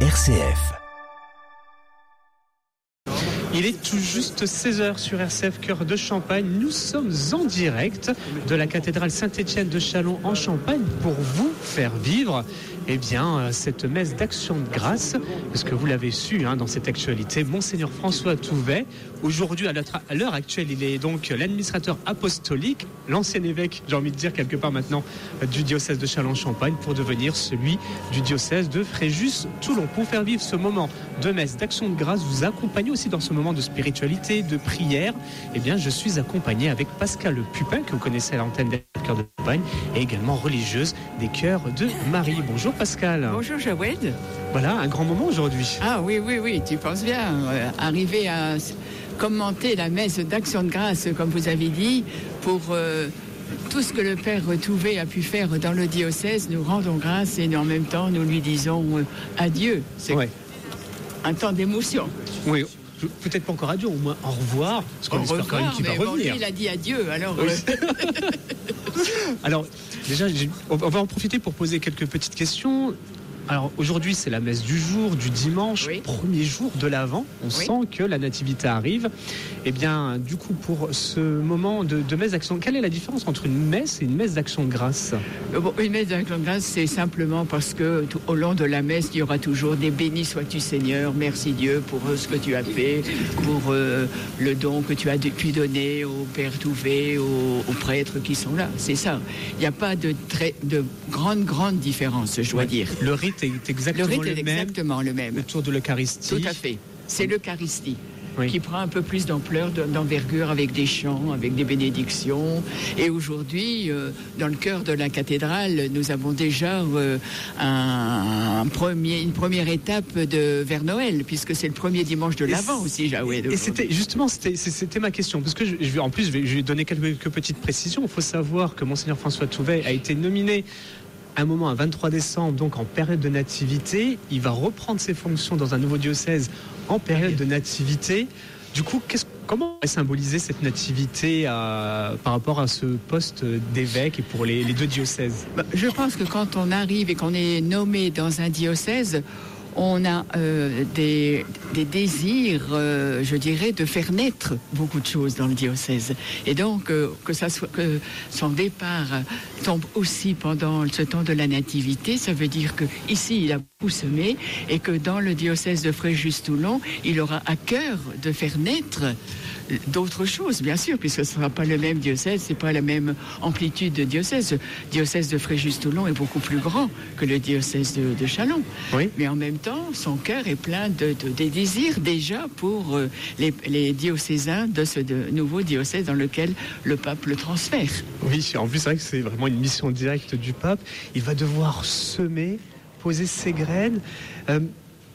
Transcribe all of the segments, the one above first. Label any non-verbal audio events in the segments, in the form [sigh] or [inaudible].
RCF. Il est tout juste 16h sur RCF Cœur de Champagne. Nous sommes en direct de la cathédrale Saint-Étienne de Chalon en Champagne pour vous faire vivre eh bien, euh, cette messe d'action de grâce, parce que vous l'avez su hein, dans cette actualité, Monseigneur François Touvet, aujourd'hui, à l'heure actuelle, il est donc l'administrateur apostolique, l'ancien évêque, j'ai envie de dire quelque part maintenant, du diocèse de Châlons-Champagne, pour devenir celui du diocèse de Fréjus-Toulon. Pour faire vivre ce moment de messe d'action de grâce, vous accompagnez aussi dans ce moment de spiritualité, de prière. Eh bien, je suis accompagné avec Pascal Pupin, que vous connaissez à l'antenne des cœurs de Champagne, et également religieuse des cœurs de Marie. Bonjour Pascal. Bonjour Jawed. Voilà, un grand moment aujourd'hui. Ah oui, oui, oui, tu penses bien. Euh, arriver à commenter la messe d'action de grâce, comme vous avez dit, pour euh, tout ce que le Père Touvé a pu faire dans le diocèse, nous rendons grâce et en même temps nous lui disons euh, adieu. C'est un temps d'émotion. Oui, peut-être pas encore adieu, au moins au revoir, parce qu'on espère quand même qu'il va revenir. il a dit adieu, alors. [laughs] alors, déjà, on va en profiter pour poser quelques petites questions. Alors aujourd'hui, c'est la messe du jour, du dimanche, premier jour de l'Avent. On sent que la nativité arrive. Eh bien, du coup, pour ce moment de, messe d'action, quelle est la différence entre une messe et une messe d'action de grâce? Euh, Une messe d'action de grâce, c'est simplement parce que au long de la messe, il y aura toujours des bénis sois-tu Seigneur, merci Dieu pour euh, ce que tu as fait, pour euh, le don que tu as pu donner au Père Touvé, aux, prêtres qui sont là. C'est ça. Il n'y a pas de, très, de grande, grande différence, je dois dire. Le rite est exactement le, rite est exactement le même. Autour de l'Eucharistie. Tout à fait. C'est l'Eucharistie qui prend un peu plus d'ampleur, d'envergure avec des chants, avec des bénédictions. Et aujourd'hui, euh, dans le cœur de la cathédrale, nous avons déjà euh, un, premier, une première étape de vers Noël, puisque c'est le premier dimanche de l'Avent aussi, Jawed. Et c'était justement, c'était ma question, parce que je, je, en plus, je vais, je vais donner quelques petites précisions. Il faut savoir que Monseigneur François Touvet a été nominé un moment, un 23 décembre, donc en période de nativité. Il va reprendre ses fonctions dans un nouveau diocèse en période de nativité. Du coup, comment est symboliser cette nativité euh, par rapport à ce poste d'évêque et pour les, deux diocèses? Bah, Je pense que quand on arrive et qu'on est nommé dans un diocèse, on a euh, des, désirs, euh, je dirais, de faire naître beaucoup de choses dans le diocèse. Et donc, euh, que, son départ tombe aussi pendant ce temps de la nativité, ça veut dire que ici il a beaucoup semé et que dans le diocèse de Fréjus-Toulon, il aura à cœur de faire naître d'autres choses, bien sûr, puisque ce ne sera pas le même diocèse, c'est pas la même amplitude de diocèse. Le diocèse de Fréjus-Toulon est beaucoup plus grand que le diocèse de, de Chalon. Oui. Mais en même temps, son cœur est plein de, de, désirs déjà pour euh, les, les, diocésains de ce nouveau diocèse dans lequel le pape le transfère. Oui, en plus, c'est vrai que c'est vraiment une mission directe du pape. Il va devoir semer, poser ses graines. Euh,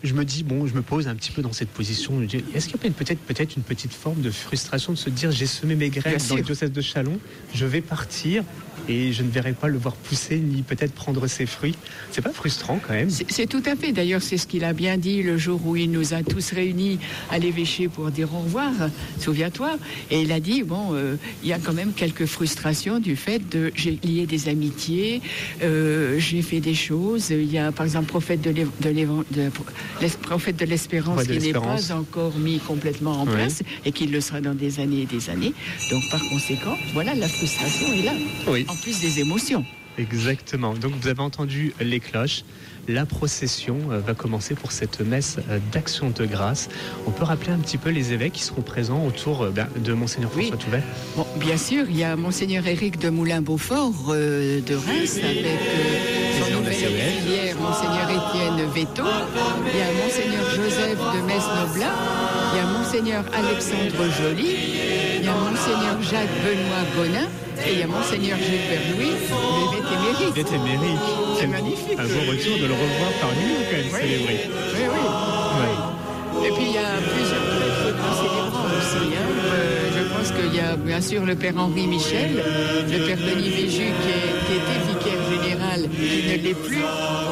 je me dis, bon, je me pose un petit peu dans cette position. Est-ce qu'il y a peut-être peut-être une petite forme de frustration de se dire, j'ai semé mes graines dans le diocèse de Chalon, je vais partir, et je ne verrai pas le voir pousser ni peut-être prendre ses fruits. C'est pas frustrant quand même C'est tout à fait. D'ailleurs, c'est ce qu'il a bien dit le jour où il nous a tous réunis à l'évêché pour dire au revoir. Souviens-toi. Et il a dit bon, euh, il y a quand même quelques frustrations du fait de j'ai lié des amitiés, euh, j'ai fait des choses. Il y a par exemple prophète de, de l'espérance qui n'est pas encore mis complètement en place et qui le sera dans des années et des années. Donc par conséquent, voilà la frustration est là. Oui en plus des émotions. Exactement. Donc vous avez entendu les cloches. La procession euh, va commencer pour cette messe euh, d'action de grâce. On peut rappeler un petit peu les évêques qui seront présents autour euh, ben, de Monseigneur François Touvet bon, Bien sûr, il y a Monseigneur Éric de Moulin-Beaufort de Reims avec son Monseigneur Étienne Veto. Il y a Monseigneur Joseph de Metz-Noblat. Il y a Monseigneur Alexandre Joly. Il y a Monseigneur Jacques Benoît Bonin. Et il y a Monseigneur Gilbert Louis, l'évêque émérite. L'évêque émérique. C'est magnifique. Un bon retour de le revoir parmi nous, quand même, célébré. Oui, oui. oui. Et puis il y a plusieurs prêtres célébrants aussi. Hein. Euh, je pense qu'il y a bien sûr le père Henri Michel, le père Denis Véju qui, qui, était qui ne l'est plus.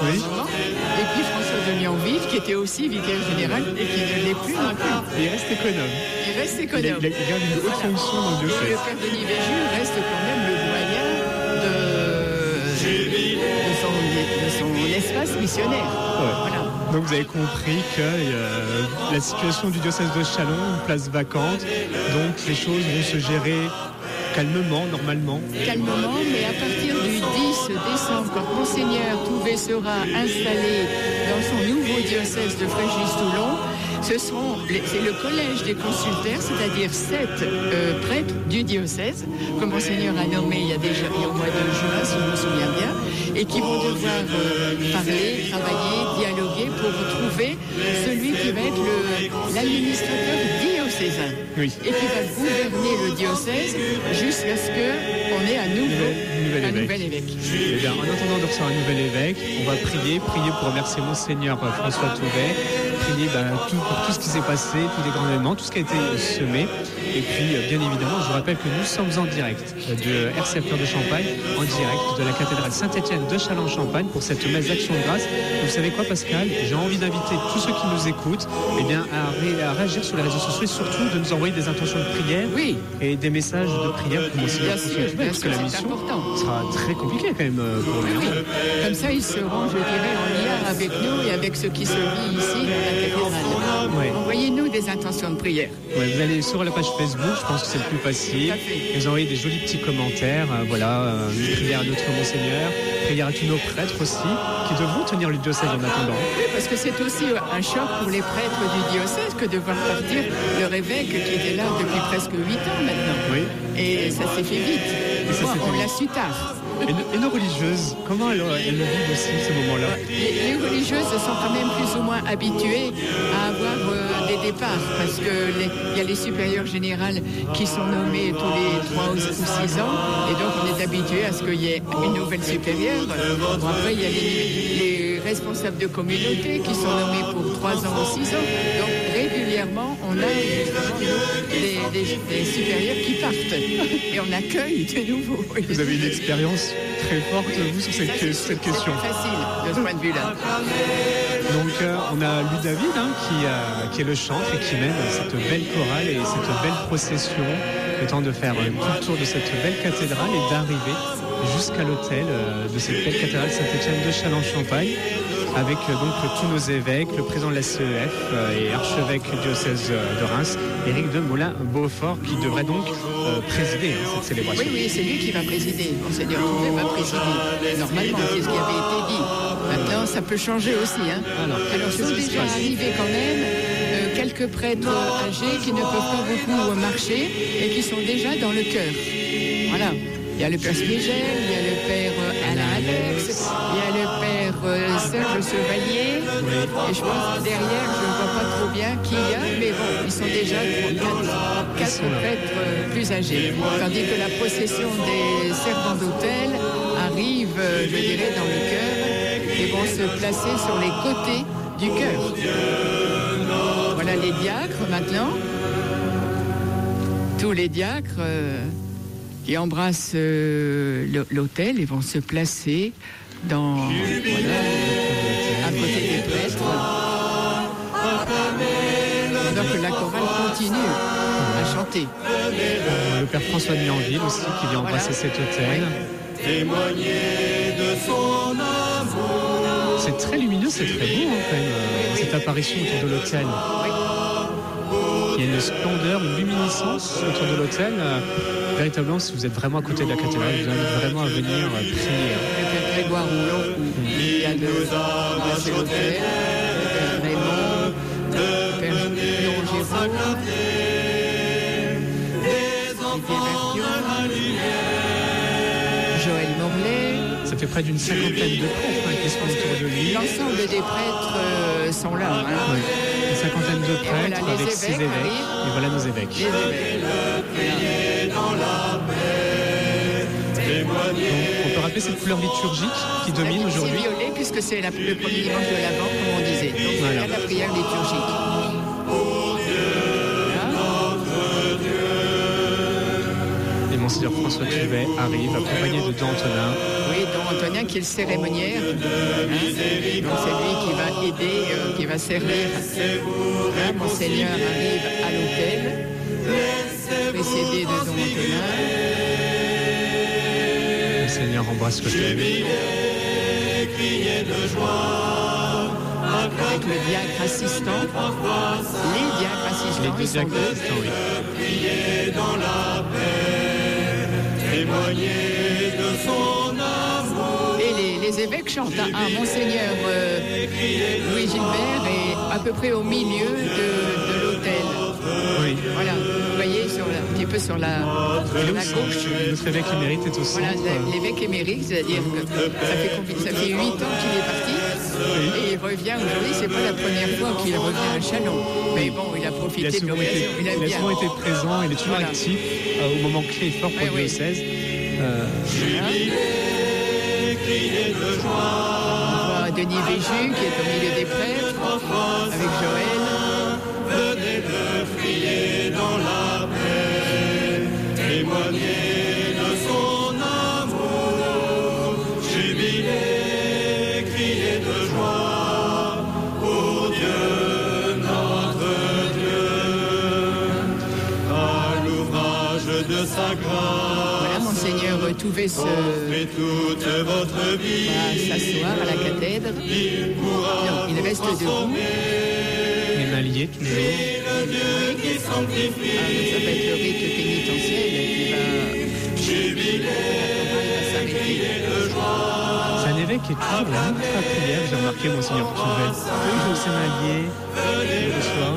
Oui. Et puis François de Lionville qui était aussi vicaire général et qui ne l'est plus non plus. Il reste économe. Il reste économe. Il, il, garde une haute fonction dans le diocèse. Et le père Denis reste quand même le doyen de, de, son, de son espace missionnaire. Ouais. Voilà. Donc vous avez compris que euh, la situation du diocèse de Chalon, une place vacante, donc les choses vont se gérer calmement, normalement. Calmement, mais à partir du 10 décembre, quand Monseigneur Touvet sera installé dans son nouveau diocèse de Fréjus-Toulon, ce seront, c'est le collège des consultaires, c'est-à-dire sept euh, prêtres du diocèse, que Monseigneur a nommé il y a déjà au mois de juin, si je me souviens bien, et qui vont devoir euh, parler, travailler, dialoguer pour trouver celui qui va être l'administrateur diocésain Oui. et qui va gouverner le diocèse jusqu'à ce qu'on ait un nouveau Nouvel évêque. nouvel évêque. Eh bien, en attendant de recevoir un nouvel évêque, on va prier, prier pour remercier Monseigneur euh, François Touvet, prier ben, tout, pour tout ce qui s'est passé, tous les grands événements, tout ce qui a été semé. Et puis, euh, bien évidemment, je vous rappelle que nous sommes en direct euh, de RCF Cœur de Champagne, en direct de la cathédrale Saint-Étienne de Châlons-Champagne pour cette messe d'action de grâce. Vous savez quoi, Pascal? J'ai envie d'inviter tous ceux qui nous écoutent eh bien, à, ré- à réagir sur les réseaux sociaux et surtout de nous envoyer des intentions de prière Oui, et des messages de prière pour Monseigneur bien François sûr, Touvet, parce que la mission. Sera très compliquée quand même euh, pour lui. Oui. Comme ça, ils seront, je dirais, en lien avec nous et avec ce qui se vit ici dans la cathédrale. Ouais. Envoyez-nous des intentions de prière. Ouais, vous allez sur la page Facebook, je pense que c'est le plus facile. Vous envoyez des jolis petits commentaires. euh, voilà, euh, une prière à notre Monseigneur, prière à tous nos prêtres aussi, qui devront tenir le diocèse en attendant. Oui, parce que c'est aussi un choc pour les prêtres du diocèse que de voir partir leur évêque qui était là depuis presque 8 ans maintenant. Oui. Et ça s'est fait vite. On l'a su tard. Et, nos- et nos religieuses, comment elles, elles le vivent aussi ces moments-là Les, les religieuses sont quand même plus ou moins habituées à avoir euh, des départs parce que les- il y a les supérieures générales qui sont nommées tous les 3 ou 6 ans et donc on est habitué à ce qu'il y ait une nouvelle supérieure. Bon, après, il y a les, les responsables de communauté qui sont nommés pour 3 ans ou 6 ans. Donc régulièrement, on a justement, des, des- des supérieurs qui partent [laughs] et on accueille de nouveau. [laughs] Vous avez une expérience très forte, vous, sur cette, question. Facile de ce point de vue-là. Donc, euh, on a Ludavid hein, qui, euh, qui est le chantre et qui mène cette belle chorale et cette belle procession, le temps de faire euh, tout le tour de cette belle cathédrale et d'arriver jusqu'à l'hôtel euh, de cette belle cathédrale Saint-Étienne de Châlons-Champagne, avec euh, donc tous nos évêques, le président de la CEF euh, et archevêque du diocèse euh, de Reims, Éric de Molin-Beaufort, qui devrait donc présider hein, cette célébration. Oui, oui, c'est lui qui va présider. Monseigneur Touvet va présider. Normalement, c'est ce qui avait été dit. Maintenant, ça peut changer aussi. Hein. Alors, Alors, qu'est-ce sont déjà quand même euh, quelques prêtres âgés qui ne peuvent pas beaucoup marcher et qui sont déjà dans le cœur. Voilà. Il y a le père Spigel, il y a le Serge Chevalier. Et je pense derrière, je ne vois pas trop bien qui y a, mais bon, ils sont déjà quatre, là. prêtres euh, plus âgés. Tandis que la procession des servants d'hôtel arrive, euh, je dirais, dans le cœur et vont se placer sur les côtés du cœur. Voilà les diacres maintenant. Tous les diacres euh, qui embrassent l'autel et vont se placer dans, voilà, à côté des prêtres. Donc la chorale continue à chanter. Le père François de Mianville aussi qui vient embrasser cet hôtel. C'est très lumineux, c'est très beau hein, quand même, euh, cette apparition autour de l'hôtel. Il y a une splendeur, une luminescence autour de l'hôtel. Euh, véritablement, si vous êtes vraiment à côté de la cathédrale, je vous invite vraiment à venir euh, prier. Grégoire Rouleau, il y a de embrasser l'autel. Le père Raymond, le père Léon Géraud, Didier Verdion, Joël Morlaix. Ça fait près d'une cinquantaine de prêtres hein, qui sont autour de lui. L'ensemble des prêtres euh, sont là. hein. Ouais. Une cinquantaine de prêtres voilà, les avec six évêques arrivent. Et voilà nos évêques. Les évêques. Donc, on peut rappeler cette couleur liturgique qui domine C'est aujourd'hui. violet puisque c'est le premier dimanche de l'Avent, comme on disait. Donc c'est Voilà. la prière liturgique. Et Monseigneur François Tuvet arrive accompagné de Dan Antonin. Oui, dont Antonin qui est le cérémoniaire. Hein. Donc c'est lui qui va aider, euh, qui va servir. Hein, Monseigneur arrive à l'hôtel, précédé de Don Antonin. Monseigneur embrasse l'hôtel. avec le diacre assistant. Les diacres assistants. Les deux diacres assistants, oui. Dans la paix, témoignez de son amour. Et les, les évêques chantent. Ah, ah, Monseigneur euh, Louis Gilbert est à peu près au milieu de, de l'autel. Oui. Voilà, vous voyez, sur la- un petit peu sur la, sur gauche. notre évêque émérite est au centre. Voilà, l'évêque émérite, c'est-à-dire que ça fait, ça fait 8 ans qu'il est parti et il revient aujourd'hui. C'est pas la première fois qu'il revient à Chalon. Mais bon, il a Il a profité de l'occasion. Il a bien. souvent été présent, il est toujours Voilà. actif euh, au moment clé et fort pour Oui, le diocèse. Euh, Denis Béju qui est au milieu des prêtres avec Joël. Toute votre vie. va s'asseoir à la cathèdre. Il pourra Non, il reste debout. les mains liées toujours. Dieu qui sanctifie. Ah, ça va être le rite pénitentiel qui va, il va s'arrêter. C'est un évêque qui est toujours là, prière. J'ai remarqué, Monseigneur Touvet. Toujours ses mains liées. Il reçoit.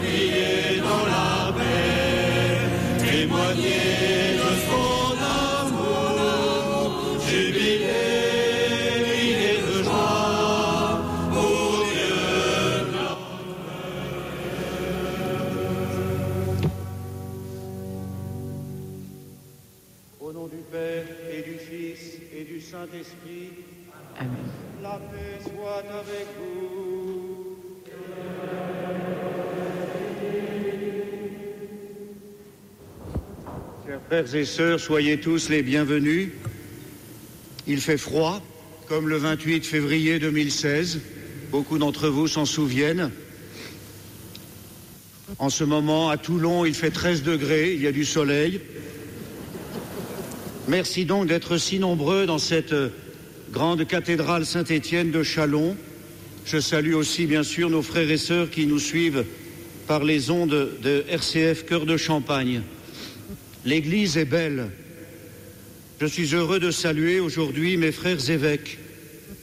Saint-Esprit, Amen. la paix soit avec vous. Chers frères et sœurs, soyez tous les bienvenus. Il fait froid, comme le 28 février 2016. Beaucoup d'entre vous s'en souviennent. En ce moment, à Toulon, il fait 13 degrés, il y a du soleil. Merci donc d'être si nombreux dans cette euh, grande cathédrale Saint-Étienne de Chalon. Je salue aussi, bien sûr, nos frères et sœurs qui nous suivent par les ondes de RCF Cœur de Champagne. L'église est belle. Je suis heureux de saluer aujourd'hui mes frères évêques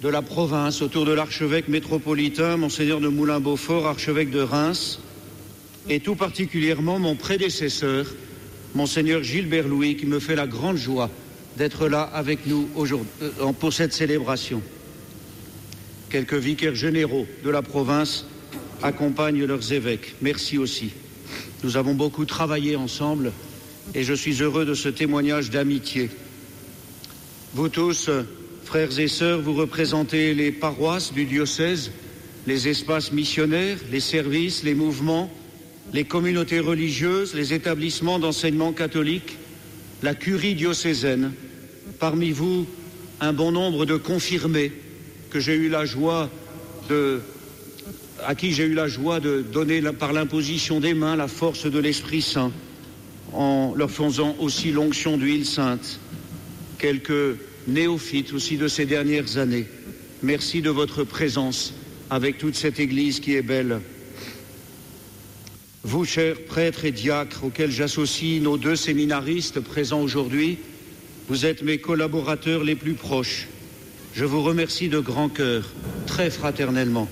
de la province autour de l'archevêque métropolitain, Monseigneur de Moulin-Beaufort, archevêque de Reims, et tout particulièrement mon prédécesseur, Monseigneur Gilbert Louis, qui me fait la grande joie d'être là avec nous aujourd'hui euh, pour cette célébration. Quelques vicaires généraux de la province accompagnent leurs évêques. Merci aussi. Nous avons beaucoup travaillé ensemble et je suis heureux de ce témoignage d'amitié. Vous tous, frères et sœurs, vous représentez les paroisses du diocèse, les espaces missionnaires, les services, les mouvements, les communautés religieuses, les établissements d'enseignement catholique, la curie diocésaine. Parmi vous, un bon nombre de confirmés que j'ai eu la joie de à qui j'ai eu la joie de donner par l'imposition des mains la force de l'Esprit Saint en leur faisant aussi l'onction d'huile sainte. Quelques néophytes aussi de ces dernières années. Merci de votre présence avec toute cette Église qui est belle. Vous, chers prêtres et diacres, auxquels j'associe nos deux séminaristes présents aujourd'hui, vous êtes mes collaborateurs les plus proches. Je vous remercie de grand cœur, très fraternellement.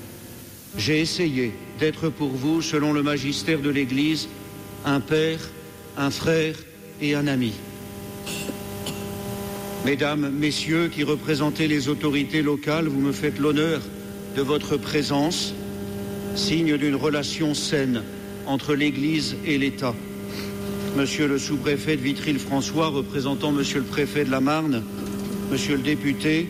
J'ai essayé d'être pour vous, selon le magistère de l'Église, un père, un frère et un ami. Mesdames, Messieurs qui représentez les autorités locales, vous me faites l'honneur de votre présence, signe d'une relation saine entre l'Église et l'État. Monsieur le sous-préfet de Vitry-le-François, représentant Monsieur le préfet de la Marne, Monsieur le député,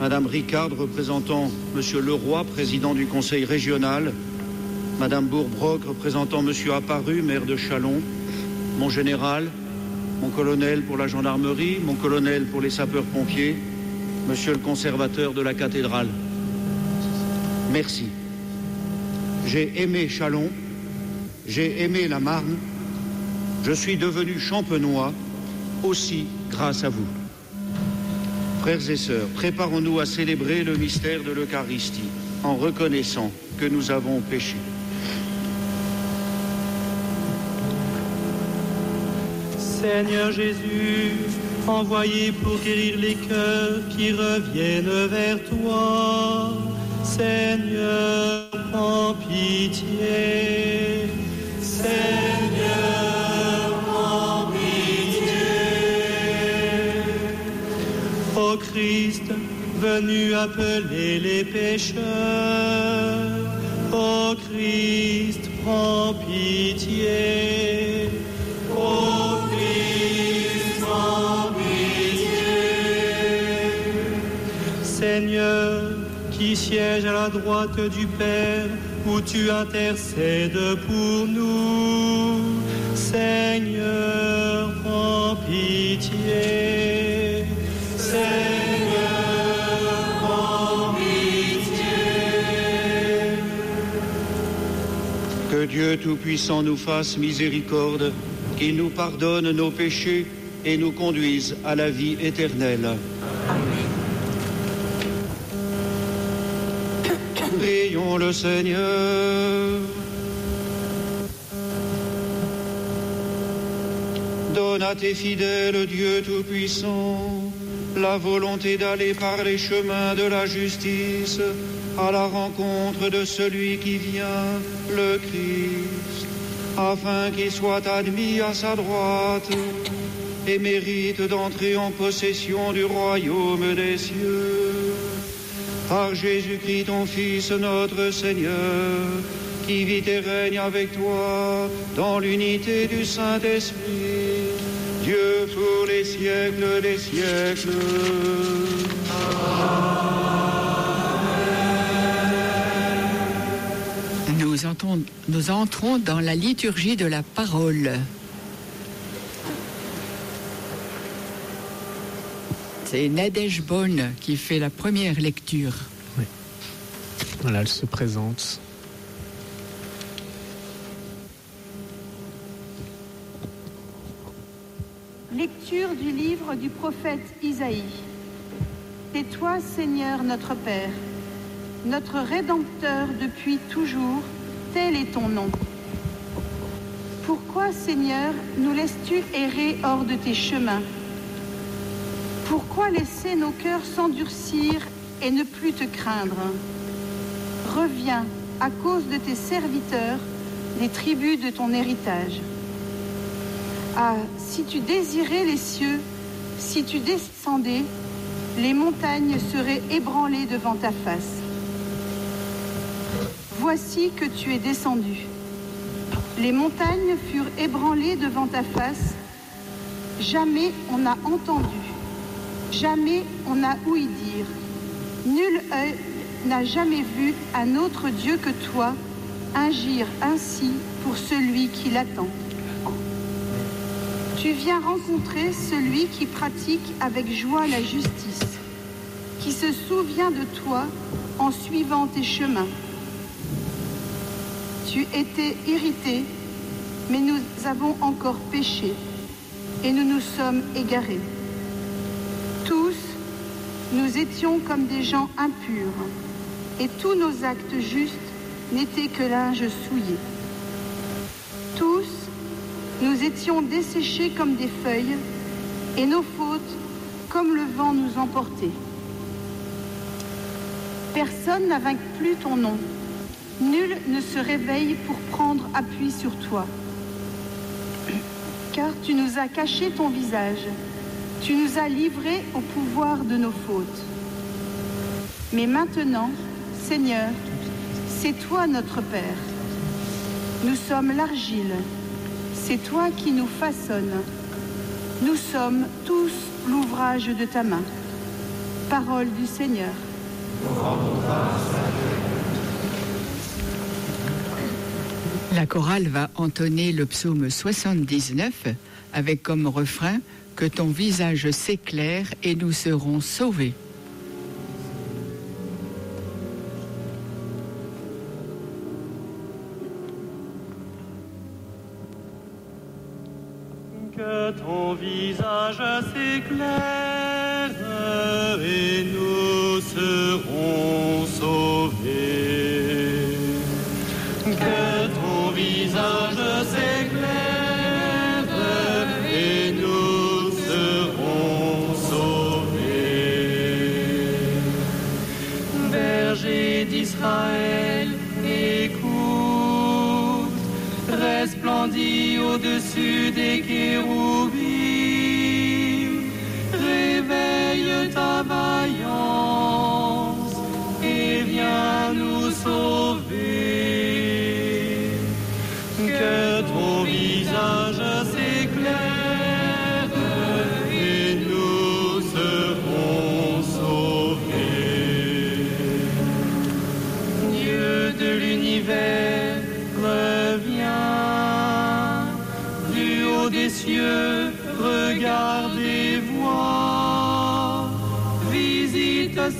Madame Ricard, représentant Monsieur Leroy, président du Conseil régional, Madame Bourbrock, représentant Monsieur Apparu, maire de Chalon, mon général, mon colonel pour la gendarmerie, mon colonel pour les sapeurs-pompiers, Monsieur le conservateur de la cathédrale. Merci. J'ai aimé Chalon, j'ai aimé la Marne, je suis devenu champenois aussi grâce à vous. Frères et sœurs, préparons-nous à célébrer le mystère de l'Eucharistie. en reconnaissant que nous avons péché. Seigneur Jésus, envoyé pour guérir les cœurs qui reviennent vers toi, Seigneur, prends pitié. Christ, venu appeler les pécheurs, ô Christ, prends pitié. Ô Christ, prends pitié. Seigneur, qui siège à la droite du Père, où tu intercèdes pour nous. Seigneur, prends pitié. Seigneur, prends pitié. Que Dieu Tout-Puissant nous fasse miséricorde, qu'il nous pardonne nos péchés et nous conduise à la vie éternelle. Prions le Seigneur. Donne à tes fidèles, Dieu Tout-Puissant, la volonté d'aller par les chemins de la justice à la rencontre de celui qui vient, le Christ, afin qu'il soit admis à sa droite et mérite d'entrer en possession du royaume des cieux. Par Jésus-Christ, ton Fils, notre Seigneur, qui vit et règne avec toi dans l'unité du Saint-Esprit, Dieu pour les siècles des siècles. Nous, entons- nous entrons dans la liturgie de la parole. C'est Nadège Bonne qui fait la première lecture. Voilà, elle se présente. Lecture du livre du prophète Isaïe. C'est toi, Seigneur, notre Père, notre Rédempteur depuis toujours, tel est ton nom. Pourquoi, Seigneur, nous laisses-tu errer hors de tes chemins Pourquoi laisser nos cœurs s'endurcir et ne plus te craindre Reviens à cause de tes serviteurs, des tribus de ton héritage. Ah, si tu désirais les cieux, si tu descendais, les montagnes seraient ébranlées devant ta face. Voici que tu es descendu. Les montagnes furent ébranlées devant ta face. Jamais on n'a entendu, jamais on n'a ouï dire. Nul n'a jamais vu un autre Dieu que toi agir ainsi pour celui qui l'attend. Tu viens rencontrer celui qui pratique avec joie la justice, qui se souvient de toi en suivant tes chemins. Tu étais irrité, mais nous avons encore péché et nous nous sommes égarés. Tous, nous étions comme des gens impurs et tous nos actes justes n'étaient que linge souillé. Tous, nous étions desséchés comme des feuilles, et nos fautes, comme le vent, nous emportaient. Personne n'invoque plus ton nom. Nul ne se réveille pour prendre appui sur toi. Car tu nous as caché ton visage. Tu nous as livrés au pouvoir de nos fautes. Mais maintenant, Seigneur, c'est toi notre Père. Nous sommes l'argile. C'est toi qui nous façonnes. Nous sommes tous l'ouvrage de ta main. Parole du Seigneur. La chorale va entonner le psaume 79 avec comme refrain Que ton visage s'éclaire et nous serons sauvés. Que ton visage s'éclaire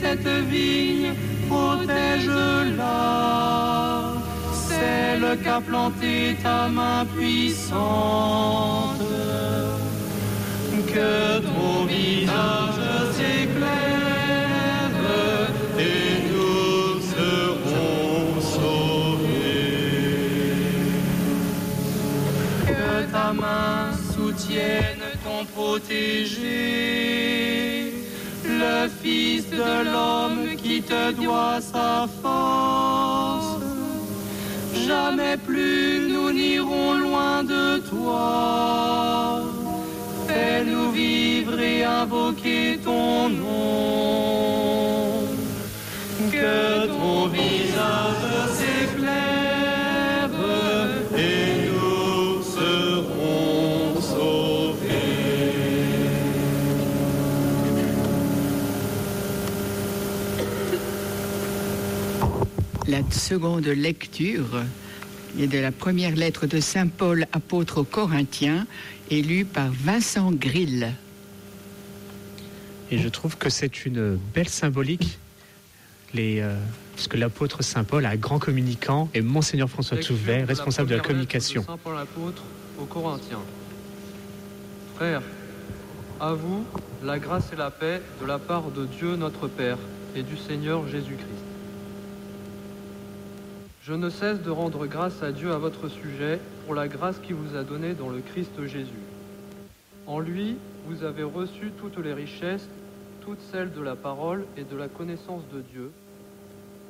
cette vigne, protège-la. Celle qu'a planté ta main puissante. Que ton visage s'éclaire et nous serons sauvés. Que ta main soutienne ton protégé, le Fils de l'homme qui te doit sa force. Jamais plus nous n'irons loin de toi. Fais-nous vivre et invoquer ton nom. Que La seconde lecture est de la première lettre de Saint Paul, apôtre aux Corinthiens, est lue par Vincent Grill. Et je trouve que c'est une belle symbolique. Les, euh, parce que l'apôtre Saint Paul, un grand communicant, et Monseigneur François Touvet, responsable de la communication. de Saint Paul apôtre aux Corinthiens. Frères, à vous la grâce et la paix de la part de Dieu notre Père et du Seigneur Jésus-Christ. Je ne cesse de rendre grâce à Dieu à votre sujet pour la grâce qu'il vous a donnée dans le Christ Jésus. En lui, vous avez reçu toutes les richesses, toutes celles de la parole et de la connaissance de Dieu,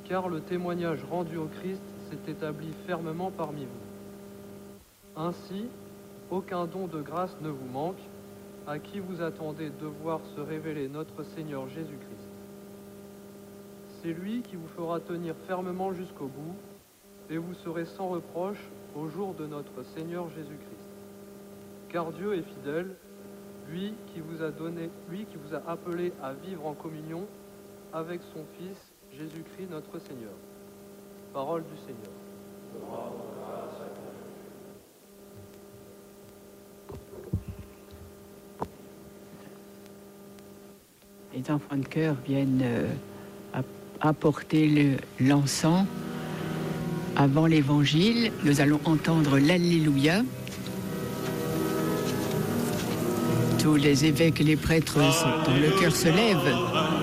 car le témoignage rendu au Christ s'est établi fermement parmi vous. Ainsi, aucun don de grâce ne vous manque, à qui vous attendez de voir se révéler notre Seigneur Jésus-Christ. C'est lui qui vous fera tenir fermement jusqu'au bout, et vous serez sans reproche au jour de notre Seigneur Jésus-Christ. Car Dieu est fidèle, lui qui vous a donné, lui qui vous a appelé à vivre en communion avec son Fils Jésus-Christ notre Seigneur. Parole du Seigneur. Les enfants de cœur viennent euh, app- apporter le- l'encens avant l'évangile. Nous allons entendre l'Alléluia. Tous les évêques et les prêtres dont le cœur se lève.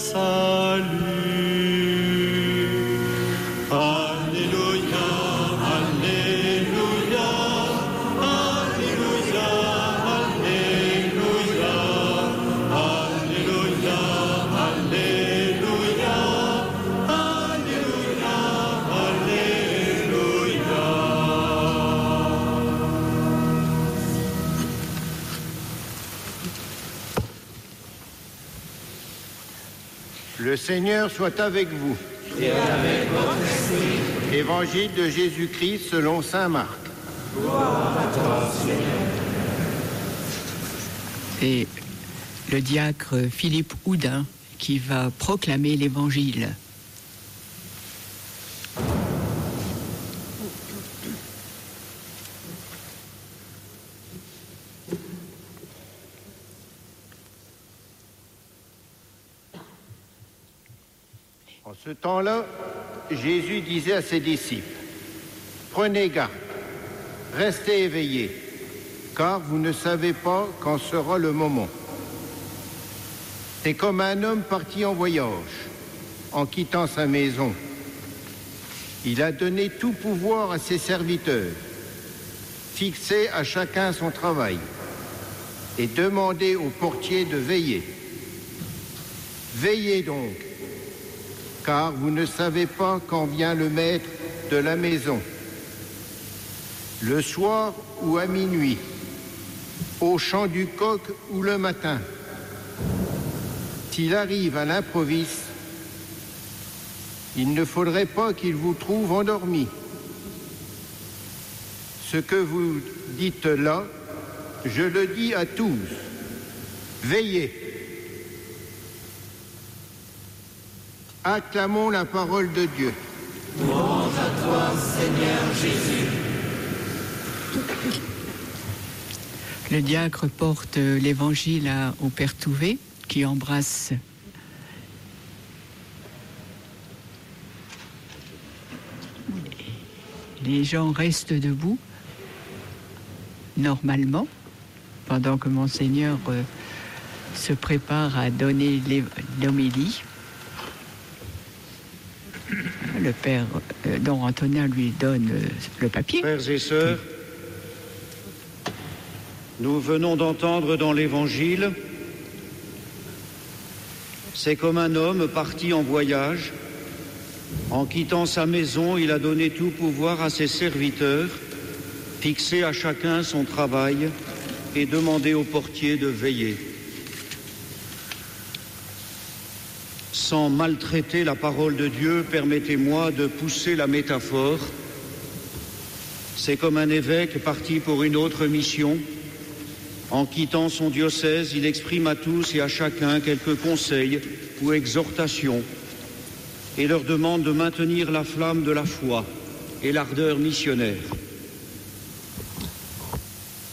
Ton Seigneur soit avec vous. Et avec votre esprit. Évangile de Jésus-Christ selon Saint Marc. C'est le diacre Philippe Houdin qui va proclamer l'évangile. Ce temps-là, Jésus disait à ses disciples, Prenez garde, restez éveillés, car vous ne savez pas quand sera le moment. C'est comme un homme parti en voyage, en quittant sa maison. Il a donné tout pouvoir à ses serviteurs, fixé à chacun son travail et demandé au portier de veiller. Veillez donc, car vous ne savez pas quand vient le maître de la maison, le soir ou à minuit, au chant du coq ou le matin. S'il arrive à l'improviste, il ne faudrait pas qu'il vous trouve endormi. Ce que vous dites là, je le dis à tous. Veillez. Acclamons la parole de Dieu. Louange à toi, Seigneur Jésus. Le diacre porte l'évangile au Père Touvet, qui embrasse les gens restent debout, normalement, pendant que Monseigneur euh, se prépare à donner l'homélie. Le Père, euh, Don Antonin lui donne euh, le papier. Frères et sœurs, nous venons d'entendre dans l'Évangile, c'est comme un homme parti en voyage. En quittant sa maison, il a donné tout pouvoir à ses serviteurs, fixé à chacun son travail et demandé au portier de veiller. Sans maltraiter la parole de Dieu, permettez-moi de pousser la métaphore c'est comme un évêque parti pour une autre mission. En quittant son diocèse, il exprime à tous et à chacun quelques conseils ou exhortations et leur demande de maintenir la flamme de la foi et l'ardeur missionnaire.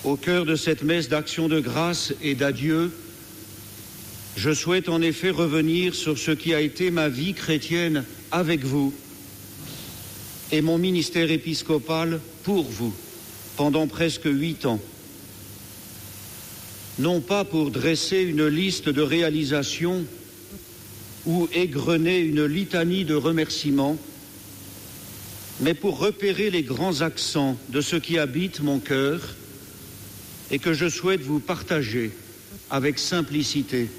Au cœur de cette messe d'action de grâce et d'adieu, je souhaite en effet revenir sur ce qui a été ma vie chrétienne avec vous et mon ministère épiscopal pour vous pendant presque huit ans. Non pas pour dresser une liste de réalisations ou égrener une litanie de remerciements, mais pour repérer les grands accents de ce qui habite mon cœur et que je souhaite vous partager avec simplicité.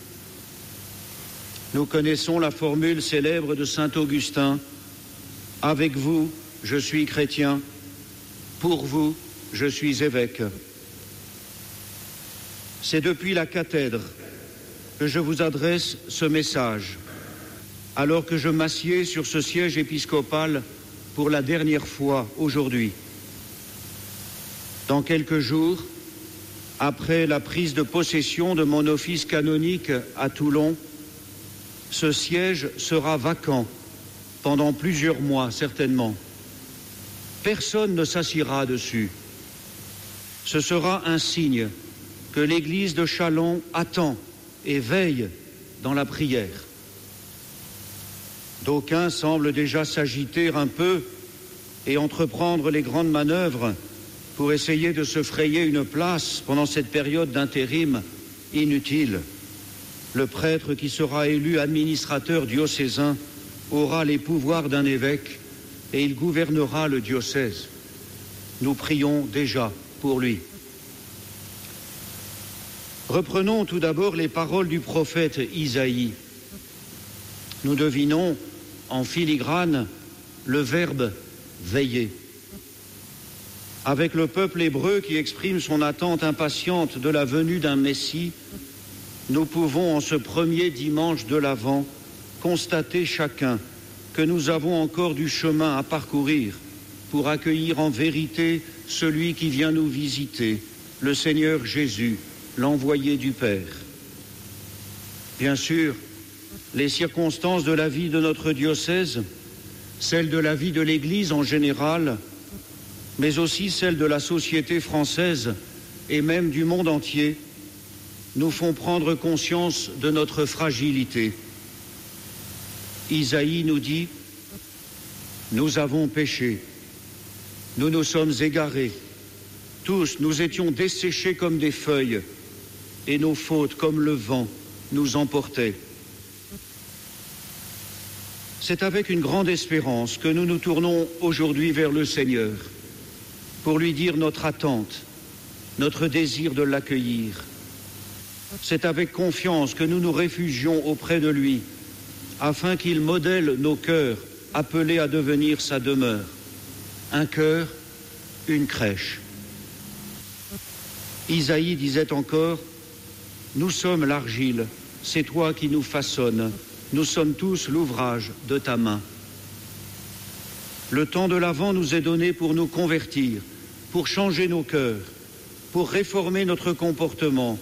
Nous connaissons la formule célèbre de Saint Augustin avec vous, je suis chrétien. Pour vous, je suis évêque. C'est depuis la cathèdre que je vous adresse ce message, alors que je m'assieds sur ce siège épiscopal pour la dernière fois aujourd'hui. Dans quelques jours, après la prise de possession de mon office canonique à Toulon, ce siège sera vacant pendant plusieurs mois certainement. Personne ne s'assiera dessus. Ce sera un signe que l'Église de Chalon attend et veille dans la prière. D'aucuns semblent déjà s'agiter un peu et entreprendre les grandes manœuvres pour essayer de se frayer une place pendant cette période d'intérim inutile. Le prêtre qui sera élu administrateur diocésain aura les pouvoirs d'un évêque et il gouvernera le diocèse. Nous prions déjà pour lui. Reprenons tout d'abord les paroles du prophète Isaïe. Nous devinons en filigrane le verbe veiller. Avec le peuple hébreu qui exprime son attente impatiente de la venue d'un Messie, nous pouvons en ce premier dimanche de l'Avent constater chacun que nous avons encore du chemin à parcourir pour accueillir en vérité celui qui vient nous visiter, le Seigneur Jésus, l'envoyé du Père. Bien sûr, les circonstances de la vie de notre diocèse, celles de la vie de l'Église en général, mais aussi celles de la société française et même du monde entier, nous font prendre conscience de notre fragilité. Isaïe nous dit, Nous avons péché, nous nous sommes égarés, tous nous étions desséchés comme des feuilles, et nos fautes comme le vent nous emportaient. C'est avec une grande espérance que nous nous tournons aujourd'hui vers le Seigneur pour lui dire notre attente, notre désir de l'accueillir. C'est avec confiance que nous nous réfugions auprès de lui afin qu'il modèle nos cœurs appelés à devenir sa demeure. Un cœur, une crèche. Isaïe disait encore, Nous sommes l'argile, c'est toi qui nous façonnes, nous sommes tous l'ouvrage de ta main. Le temps de l'Avent nous est donné pour nous convertir, pour changer nos cœurs, pour réformer notre comportement,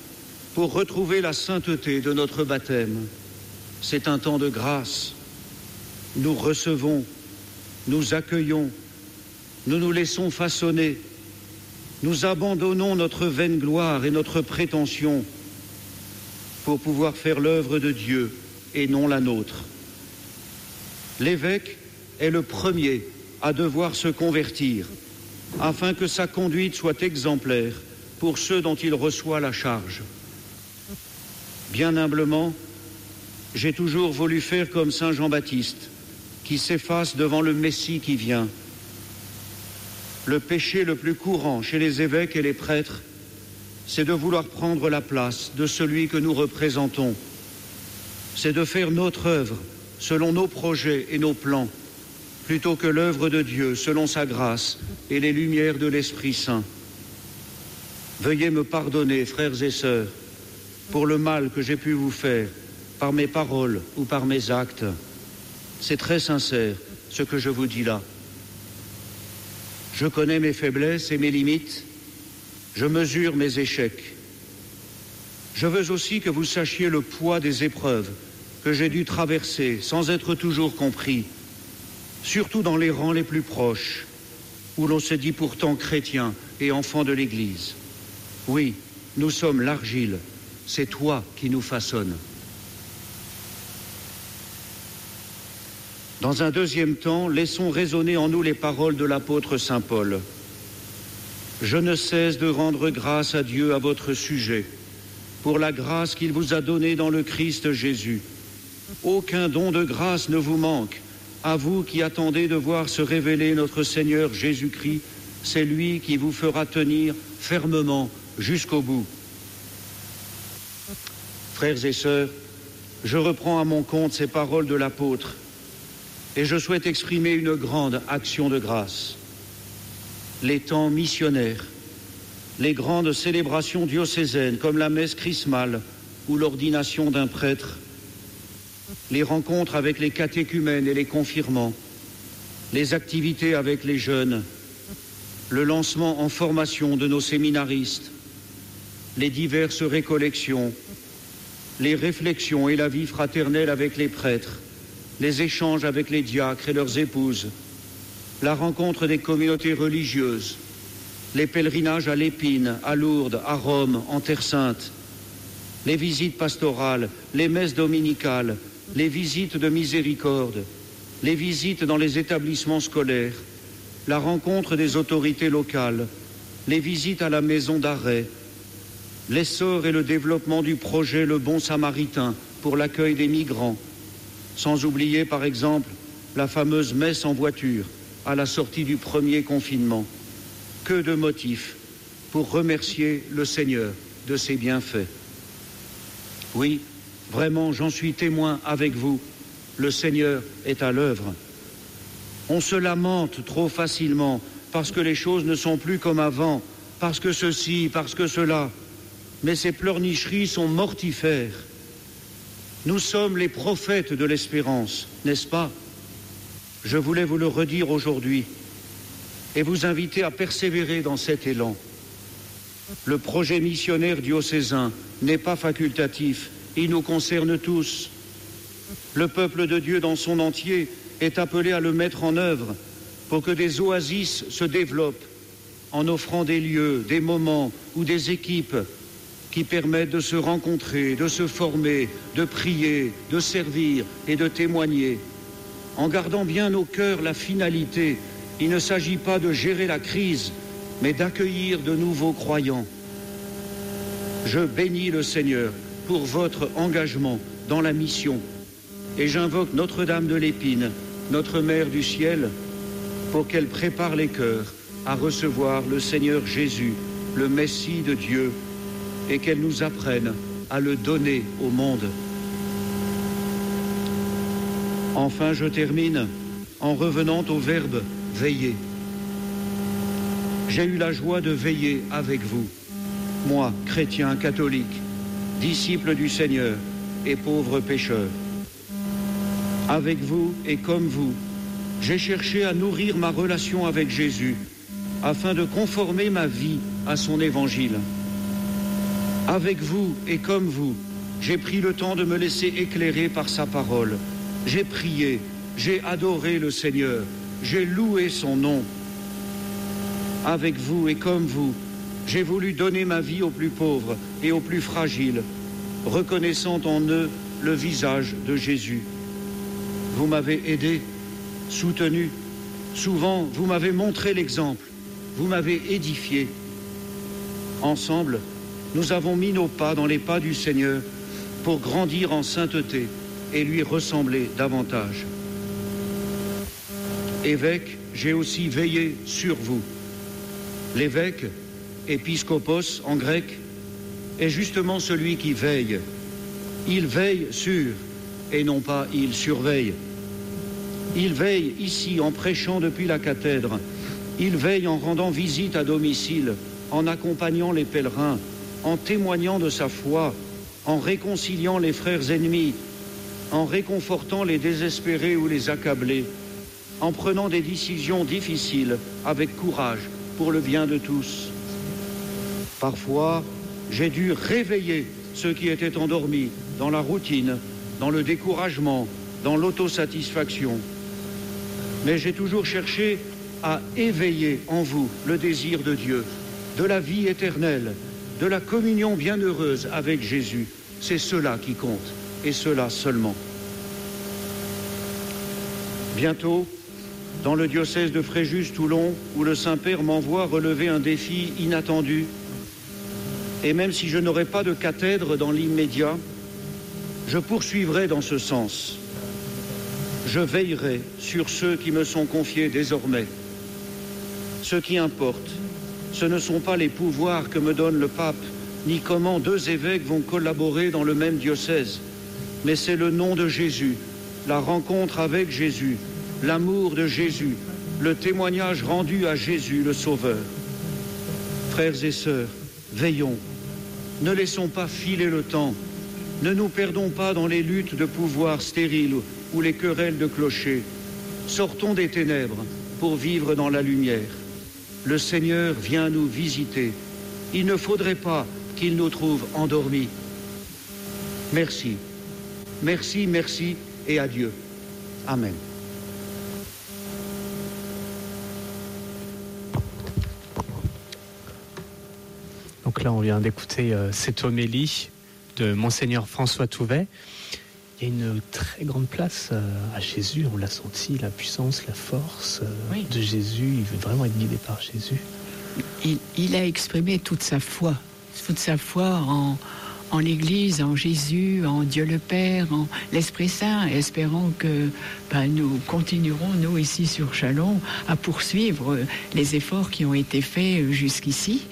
pour retrouver la sainteté de notre baptême. C'est un temps de grâce. Nous recevons, nous accueillons, nous nous laissons façonner, nous abandonnons notre vaine gloire et notre prétention pour pouvoir faire l'œuvre de Dieu et non la nôtre. L'évêque est le premier à devoir se convertir afin que sa conduite soit exemplaire pour ceux dont il reçoit la charge. Bien humblement, j'ai toujours voulu faire comme Saint Jean-Baptiste, qui s'efface devant le Messie qui vient. Le péché le plus courant chez les évêques et les prêtres, c'est de vouloir prendre la place de celui que nous représentons. C'est de faire notre œuvre selon nos projets et nos plans, plutôt que l'œuvre de Dieu selon sa grâce et les lumières de l'Esprit Saint. Veuillez me pardonner, frères et sœurs, pour le mal que j'ai pu vous faire par mes paroles ou par mes actes. C'est très sincère ce que je vous dis là. Je connais mes faiblesses et mes limites. Je mesure mes échecs. Je veux aussi que vous sachiez le poids des épreuves que j'ai dû traverser sans être toujours compris, surtout dans les rangs les plus proches, où l'on se dit pourtant chrétien et enfant de l'Église. Oui, nous sommes l'argile, c'est toi qui nous façonnes. Dans un deuxième temps, laissons résonner en nous les paroles de l'apôtre Saint Paul. Je ne cesse de rendre grâce à Dieu à votre sujet, pour la grâce qu'il vous a donnée dans le Christ Jésus. Aucun don de grâce ne vous manque. À vous qui attendez de voir se révéler notre Seigneur Jésus-Christ, c'est lui qui vous fera tenir fermement jusqu'au bout. Frères et sœurs, je reprends à mon compte ces paroles de l'apôtre et je souhaite exprimer une grande action de grâce. Les temps missionnaires, les grandes célébrations diocésaines comme la messe chrismale ou l'ordination d'un prêtre, les rencontres avec les catéchumènes et les confirmants, les activités avec les jeunes, le lancement en formation de nos séminaristes, les diverses récollections, les réflexions et la vie fraternelle avec les prêtres, les échanges avec les diacres et leurs épouses, la rencontre des communautés religieuses, les pèlerinages à l'Épine, à Lourdes, à Rome, en Terre Sainte, les visites pastorales, les messes dominicales, les visites de miséricorde, les visites dans les établissements scolaires, la rencontre des autorités locales, les visites à la maison d'arrêt, l'essor et le développement du projet Le Bon Samaritain pour l'accueil des migrants, sans oublier par exemple la fameuse messe en voiture à la sortie du premier confinement. Que de motifs pour remercier le Seigneur de ses bienfaits. Oui, vraiment, j'en suis témoin avec vous. Le Seigneur est à l'œuvre. On se lamente trop facilement parce que les choses ne sont plus comme avant, parce que ceci, parce que cela. Mais ces pleurnicheries sont mortifères. Nous sommes les prophètes de l'espérance, n'est-ce pas? Je voulais vous le redire aujourd'hui et vous inviter à persévérer dans cet élan. Le projet missionnaire diocésain n'est pas facultatif, il nous concerne tous. Le peuple de Dieu dans son entier est appelé à le mettre en œuvre pour que des oasis se développent en offrant des lieux, des moments ou des équipes qui permettent de se rencontrer, de se former, de prier, de servir et de témoigner en gardant bien au cœur la finalité. Il ne s'agit pas de gérer la crise, mais d'accueillir de nouveaux croyants. Je bénis le Seigneur pour votre engagement dans la mission et j'invoque Notre-Dame de l'Épine, notre Mère du ciel, pour qu'elle prépare les cœurs à recevoir le Seigneur Jésus, le Messie de Dieu, et qu'elle nous apprenne à le donner au monde. Enfin, je termine en revenant au verbe veiller. J'ai eu la joie de veiller avec vous, moi, chrétien catholique, disciple du Seigneur et pauvre pécheur. Avec vous et comme vous, j'ai cherché à nourrir ma relation avec Jésus afin de conformer ma vie à son évangile. Avec vous et comme vous, j'ai pris le temps de me laisser éclairer par sa parole. J'ai prié, j'ai adoré le Seigneur, j'ai loué son nom. Avec vous et comme vous, j'ai voulu donner ma vie aux plus pauvres et aux plus fragiles, reconnaissant en eux le visage de Jésus. Vous m'avez aidé, soutenu, souvent vous m'avez montré l'exemple, vous m'avez édifié. Ensemble, nous avons mis nos pas dans les pas du Seigneur pour grandir en sainteté et lui ressembler davantage. Évêque, j'ai aussi veillé sur vous. L'évêque, épiscopos en grec, est justement celui qui veille. Il veille sur et non pas il surveille. Il veille ici en prêchant depuis la cathèdre. Il veille en rendant visite à domicile, en accompagnant les pèlerins, en témoignant de sa foi, en réconciliant les frères ennemis, en réconfortant les désespérés ou les accablés, en prenant des décisions difficiles avec courage pour le bien de tous. Parfois, j'ai dû réveiller ceux qui étaient endormis dans la routine, dans le découragement, dans l'autosatisfaction. Mais j'ai toujours cherché à éveiller en vous le désir de Dieu, de la vie éternelle, de la communion bienheureuse avec Jésus. C'est cela qui compte, et cela seulement. Bientôt, dans le diocèse de Fréjus-Toulon, où le Saint-Père m'envoie relever un défi inattendu, et même si je n'aurai pas de cathèdre dans l'immédiat, je poursuivrai dans ce sens. Je veillerai sur ceux qui me sont confiés désormais. Ce qui importe, ce ne sont pas les pouvoirs que me donne le pape, ni comment deux évêques vont collaborer dans le même diocèse, mais c'est le nom de Jésus, la rencontre avec Jésus, l'amour de Jésus, le témoignage rendu à Jésus le Sauveur. Frères et sœurs, veillons, ne laissons pas filer le temps, ne nous perdons pas dans les luttes de pouvoir stériles ou les querelles de clochers. Sortons des ténèbres pour vivre dans la lumière. Le Seigneur vient nous visiter. Il ne faudrait pas qu'il nous trouve endormis. Merci. Merci, merci et adieu. Amen. Donc là, on vient d'écouter euh, cette homélie de Monseigneur François Touvet. Il y a une très grande place euh, à Jésus, on l'a senti, la puissance, la force euh, Oui. de Jésus. Il veut vraiment être guidé par Jésus. il, il a exprimé toute sa foi, toute sa foi en, en l'Église, en Jésus, en Dieu le Père, en l'Esprit Saint, espérant que ben, nous continuerons, nous ici sur Chalon, à poursuivre les efforts qui ont été faits jusqu'ici.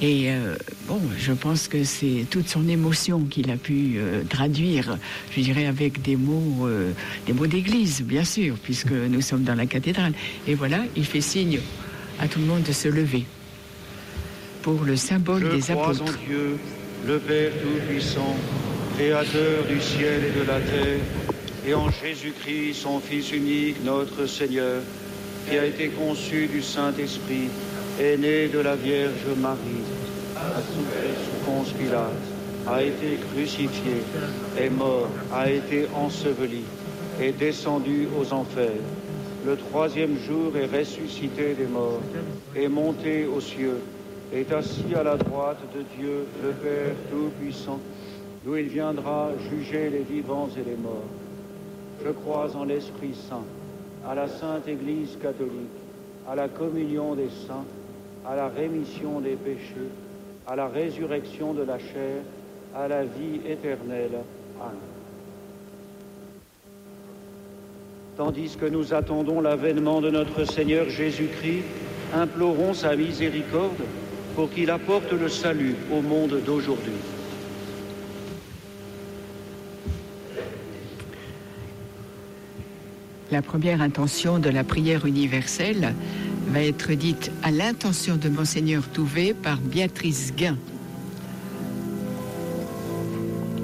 Et euh, bon, je pense que c'est toute son émotion qu'il a pu euh, traduire, je dirais avec des mots, euh, des mots d'église, bien sûr, puisque nous sommes dans la cathédrale. Et voilà, il fait signe à tout le monde de se lever pour le symbole Je des crois apôtres. en Dieu, le Père Tout-Puissant, Créateur du ciel et de la terre, et en Jésus-Christ, son Fils unique, notre Seigneur, qui a été conçu du Saint-Esprit, est né de la Vierge Marie, a souffert sous Ponce a été crucifié, est mort, a été enseveli, est descendu aux enfers. Le troisième jour est ressuscité des morts, est monté aux cieux, est assis à la droite de Dieu, le Père Tout-Puissant, d'où il viendra juger les vivants et les morts. Je crois en l'Esprit Saint, à la Sainte Église catholique, à la communion des saints, à la rémission des péchés, à la résurrection de la chair, à la vie éternelle. Amen. Tandis que nous attendons l'avènement de notre Seigneur Jésus-Christ, implorons sa miséricorde pour qu'il apporte le salut au monde d'aujourd'hui. La première intention de la prière universelle va être dite à l'intention de Monseigneur Touvet par Béatrice Guin.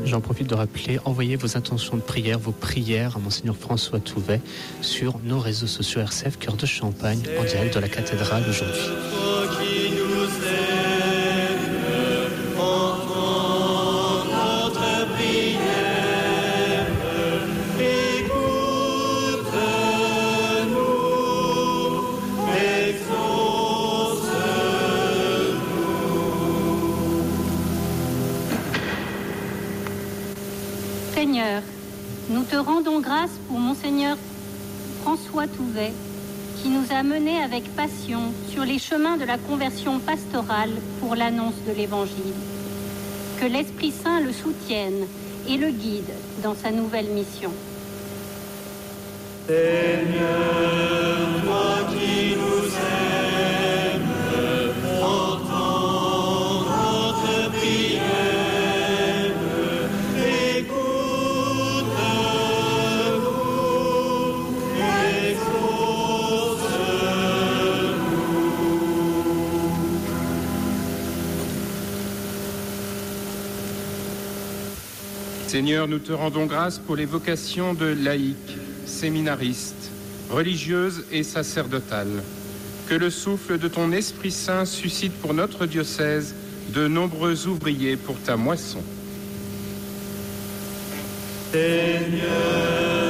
J'en profite de rappeler, envoyez vos intentions de prière, vos prières à Monseigneur François Touvet sur nos réseaux sociaux RCF Cœur de Champagne en direct de la cathédrale aujourd'hui. De la conversion pastorale pour l'annonce de l'Évangile. Que l'Esprit Saint le soutienne et le guide dans sa nouvelle mission. Seigneur, nous te rendons grâce pour les vocations de laïcs, séminaristes, religieuses et sacerdotales. Que le souffle de ton Esprit Saint suscite pour notre diocèse de nombreux ouvriers pour ta moisson. Seigneur,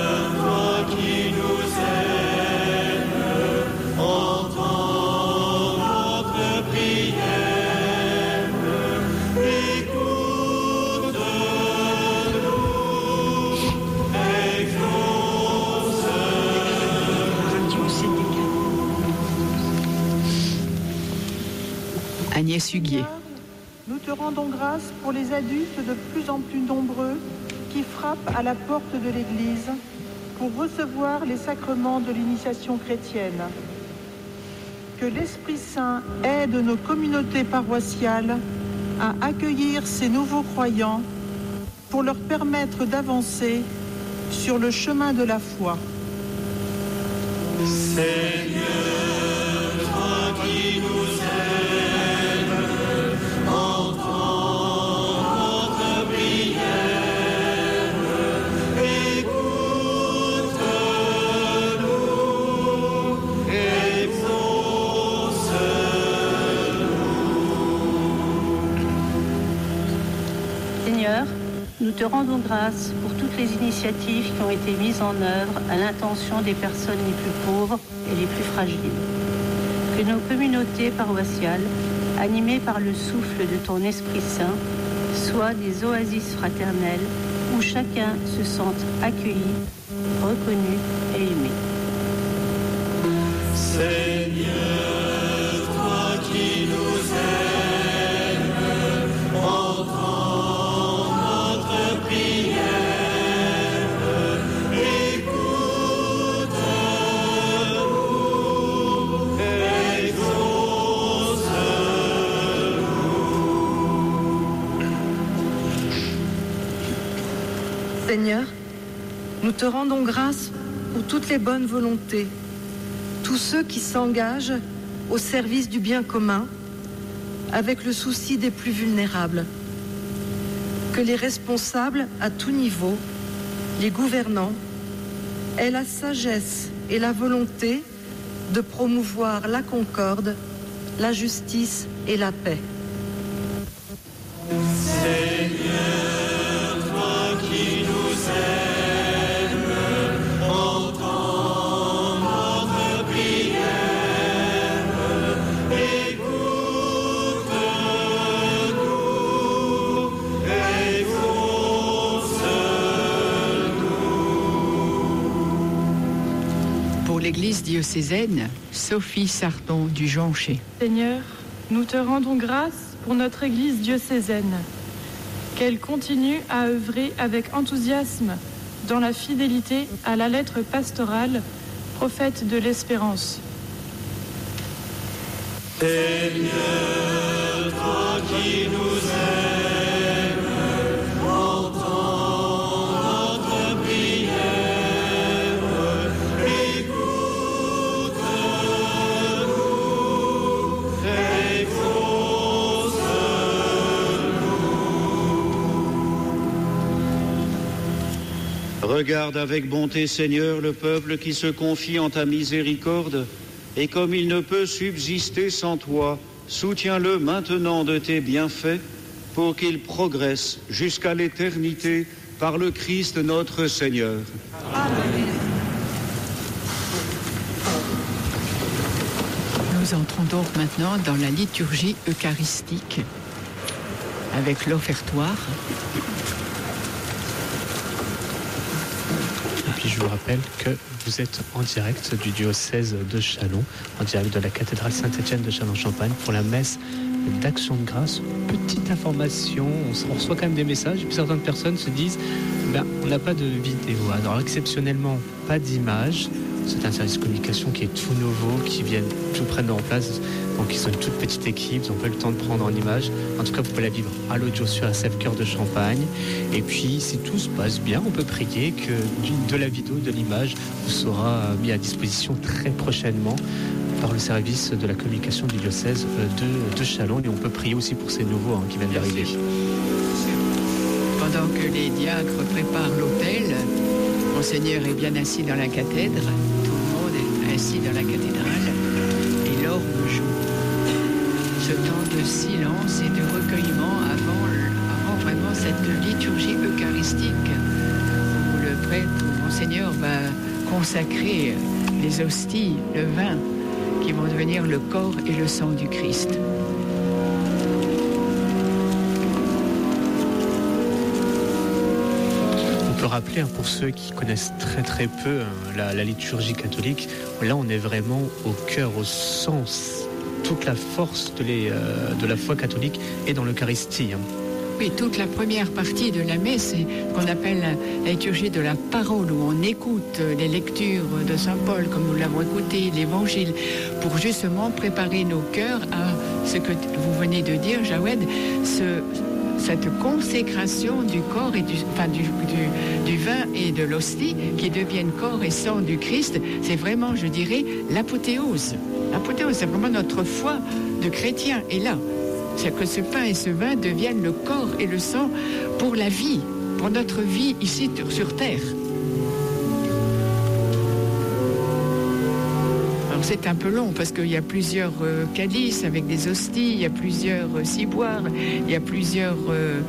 Agnès Huguier. Nous te rendons grâce pour les adultes de plus en plus nombreux qui frappent à la porte de l'Église pour recevoir les sacrements de l'initiation chrétienne. Que l'Esprit Saint aide nos communautés paroissiales à accueillir ces nouveaux croyants pour leur permettre d'avancer sur le chemin de la foi. Seigneur, nous te rendons grâce pour toutes les initiatives qui ont été mises en œuvre à l'intention des personnes les plus pauvres et les plus fragiles. Que nos communautés paroissiales, animées par le souffle de ton Esprit Saint, soient des oasis fraternelles où chacun se sente accueilli, reconnu et aimé. Seigneur, nous te rendons grâce pour toutes les bonnes volontés, tous ceux qui s'engagent au service du bien commun, avec le souci des plus vulnérables. Que les responsables à tout niveau, les gouvernants, aient la sagesse et la volonté de promouvoir la concorde, la justice et la paix. Diocésaine, Sophie Sarton du Jonché. Seigneur, nous te rendons grâce pour notre église diocésaine. Qu'elle continue à œuvrer avec enthousiasme dans la fidélité à la lettre pastorale, prophète de l'espérance. Seigneur, toi qui nous aimes, Regarde avec bonté, Seigneur, le peuple qui se confie en ta miséricorde, et comme il ne peut subsister sans toi, soutiens-le maintenant de tes bienfaits, pour qu'il progresse jusqu'à l'éternité par le Christ notre Seigneur. Nous entrons donc maintenant dans la liturgie eucharistique avec l'offertoire. Et je vous rappelle que vous êtes en direct du diocèse de Chalon, en direct de la cathédrale Saint-Étienne de Chalon-Champagne pour la messe d'action de grâce. Petite information, on reçoit quand même des messages, et puis certaines personnes se disent ben, on n'a pas de vidéo. Alors exceptionnellement, pas d'image. C'est un service de communication qui est tout nouveau, qui vient tout prendre en place. Donc ils sont une toute petite équipe, ils n'ont pas eu le temps de prendre en image. En tout cas, vous pouvez la vivre à l'audio sur SF Cœur de Champagne. Et puis, si tout se passe bien, on peut prier que de la vidéo, de l'image, vous sera euh, mis à disposition très prochainement par le service de la communication du diocèse euh, de, de Chalon. Et on peut prier aussi pour ces nouveaux hein, qui viennent d'arriver. Pendant que les diacres préparent l'autel, Monseigneur est bien assis dans la cathèdre, assis dans la cathédrale, et l'orgue joue. Ce temps de silence et de recueillement avant, avant vraiment cette liturgie eucharistique où le prêtre, où Monseigneur va consacrer les hosties, le vin, qui vont devenir le corps et le sang du Christ. Rappeler hein, pour ceux qui connaissent très très peu hein, la, liturgie catholique, là on est vraiment au cœur, au sens, toute la force de, euh, la foi catholique est dans l'Eucharistie. hein. Oui, toute la première partie de la messe, qu'on appelle la liturgie de la parole, où on écoute les lectures de Saint Paul, comme nous l'avons écouté, l'Évangile, pour justement préparer nos cœurs à ce que vous venez de dire, Jawed, ce, cette consécration du corps et du, vin et de l'hostie qui deviennent corps et sang du Christ, c'est vraiment, je dirais, l'apothéose. L'apothéose, c'est vraiment notre foi de chrétien. Et là, c'est que ce pain et ce vin deviennent le corps et le sang pour la vie, pour notre vie ici sur terre. C'est un peu long parce qu'il y a plusieurs euh, calices avec des hosties, il y a plusieurs euh, ciboires, il y a plusieurs... euh,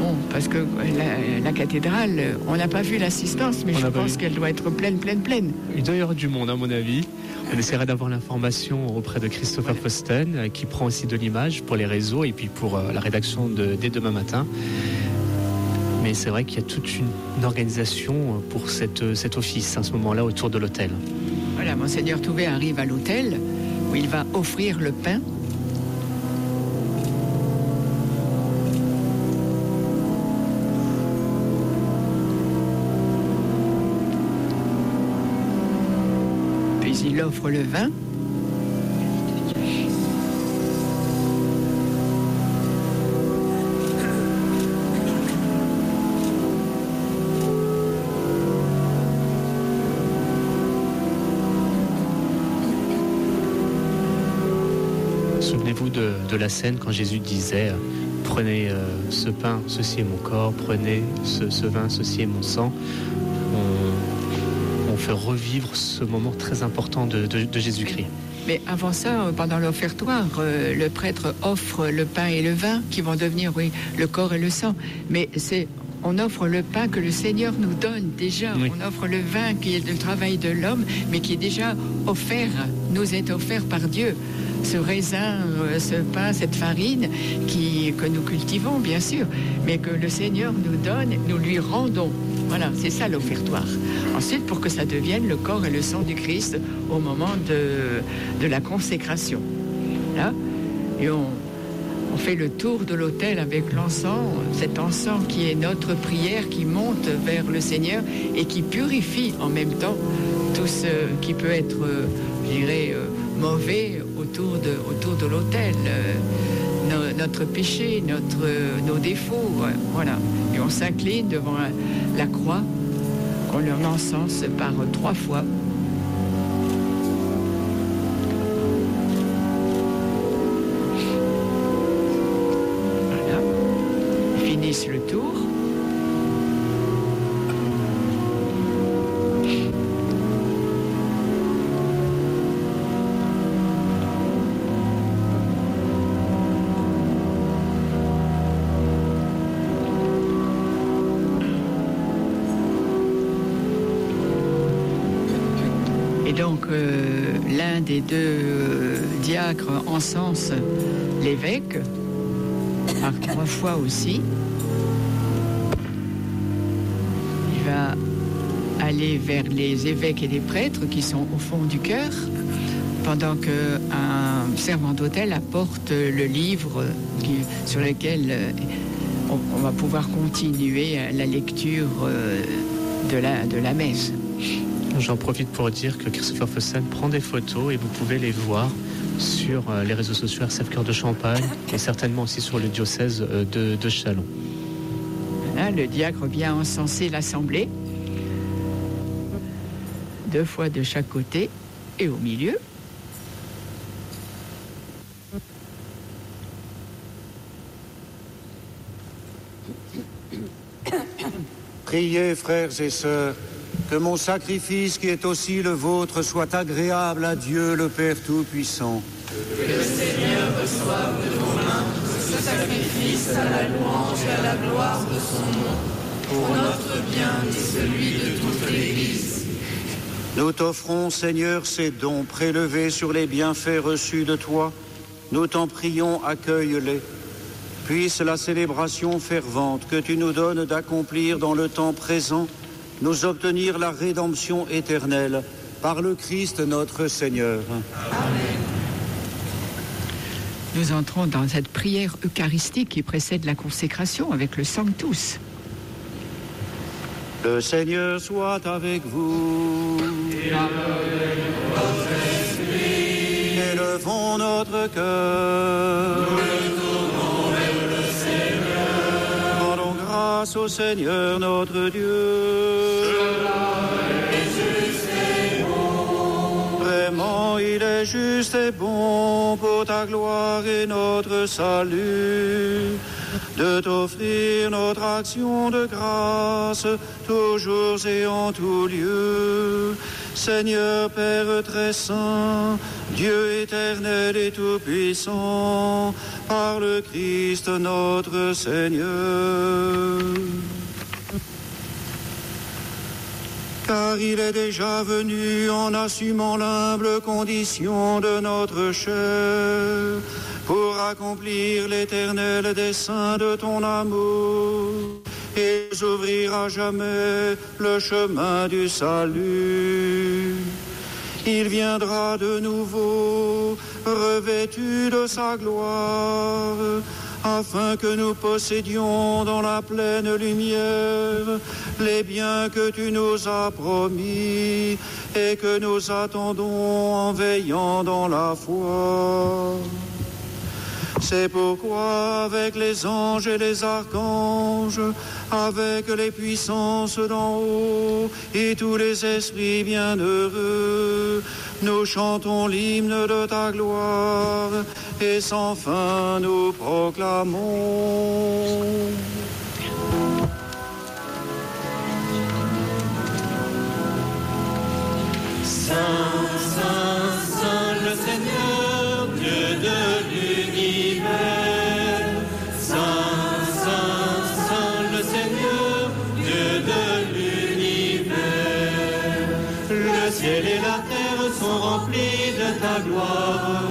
bon, parce que la, la cathédrale, on n'a pas vu l'assistance, mais On je pense qu'elle doit être pleine, pleine, pleine. Il doit y avoir du monde, à mon avis. On essaiera d'avoir l'information auprès de Christopher Fosten, euh, qui prend aussi de l'image pour les réseaux et puis pour euh, la rédaction de, dès demain matin. Mais c'est vrai qu'il y a toute une, une organisation pour cette, cet office à ce moment-là autour de l'hôtel. Monseigneur Touvet arrive à l'hôtel où il va offrir le pain. Puis il offre le vin. De, la scène quand Jésus disait Prenez euh, ce pain, ceci est mon corps, prenez ce, ce vin, ceci est mon sang. On, on fait revivre ce moment très important de, de- de Jésus-Christ. Mais avant ça, pendant l'offertoire, euh, le prêtre offre le pain et le vin qui vont devenir, oui, le corps et le sang. Mais c'est on offre le pain que le Seigneur nous donne déjà. On offre le vin qui est le travail de l'homme, mais qui est déjà offert, nous est offert par Dieu. Ce raisin, euh, ce pain, cette farine que nous cultivons, bien sûr, mais que le Seigneur nous donne, nous lui rendons. Voilà, c'est ça l'offertoire. Ensuite, pour que ça devienne le corps et le sang du Christ au moment de, la consécration. Et on, on fait le tour de l'autel avec l'encens, cet encens qui est notre prière qui monte vers le Seigneur et qui purifie en même temps tout ce qui peut être, euh, je dirais, euh, mauvais autour de, autour l'autel. Euh, no- notre péché, nos défauts, voilà. Et on s'incline devant la, croix qu'on leur encense par trois fois. L'évêque, par trois fois aussi. Il va aller vers les évêques et les prêtres qui sont au fond du chœur, pendant qu'un servant d'hôtel apporte le livre sur lequel euh, on, va pouvoir continuer la lecture euh, de la, de la messe. J'en profite pour dire que Christopher Fossen prend des photos et vous pouvez les voir sur euh, les réseaux sociaux RCF Cœur de Champagne et certainement aussi sur le diocèse euh, de, de Chalon. Voilà, le diacre vient encenser l'assemblée, deux fois de chaque côté et au milieu. Priez, frères et sœurs, que mon sacrifice qui est aussi le vôtre soit agréable à Dieu le Père Tout-Puissant. Que le Seigneur reçoive de vos mains ce sacrifice à la louange et à la gloire de son nom, pour notre bien et celui de toute l'Église. Nous t'offrons, Seigneur, ces dons prélevés sur les bienfaits reçus de toi. Nous t'en prions, accueille-les. Puisse la célébration fervente que tu nous donnes d'accomplir dans le temps présent nous obtenir la rédemption éternelle par le Christ notre Seigneur. Nous entrons dans cette prière eucharistique qui précède la consécration avec le Sanctus. Le Seigneur soit avec vous. Élevons notre cœur. Grâce au Seigneur notre Dieu. Vraiment, il est juste et bon pour ta gloire et notre salut de t'offrir notre action de grâce toujours et en tout lieu. Seigneur Père très saint, Dieu éternel et tout-puissant, par le Christ notre Seigneur. Car il est déjà venu en assumant l'humble condition de notre chair pour accomplir l'éternel dessein de ton amour et nous ouvrir à jamais le chemin du salut. Il viendra de nouveau revêtu de sa gloire afin que nous possédions dans la pleine lumière les biens que tu nous as promis et que nous attendons en veillant dans la foi. C'est pourquoi avec les anges et les archanges, avec les puissances d'en haut et tous les esprits bienheureux, nous chantons l'hymne de ta gloire et sans fin nous proclamons. Saint, Saint, Saint, le Seigneur, ta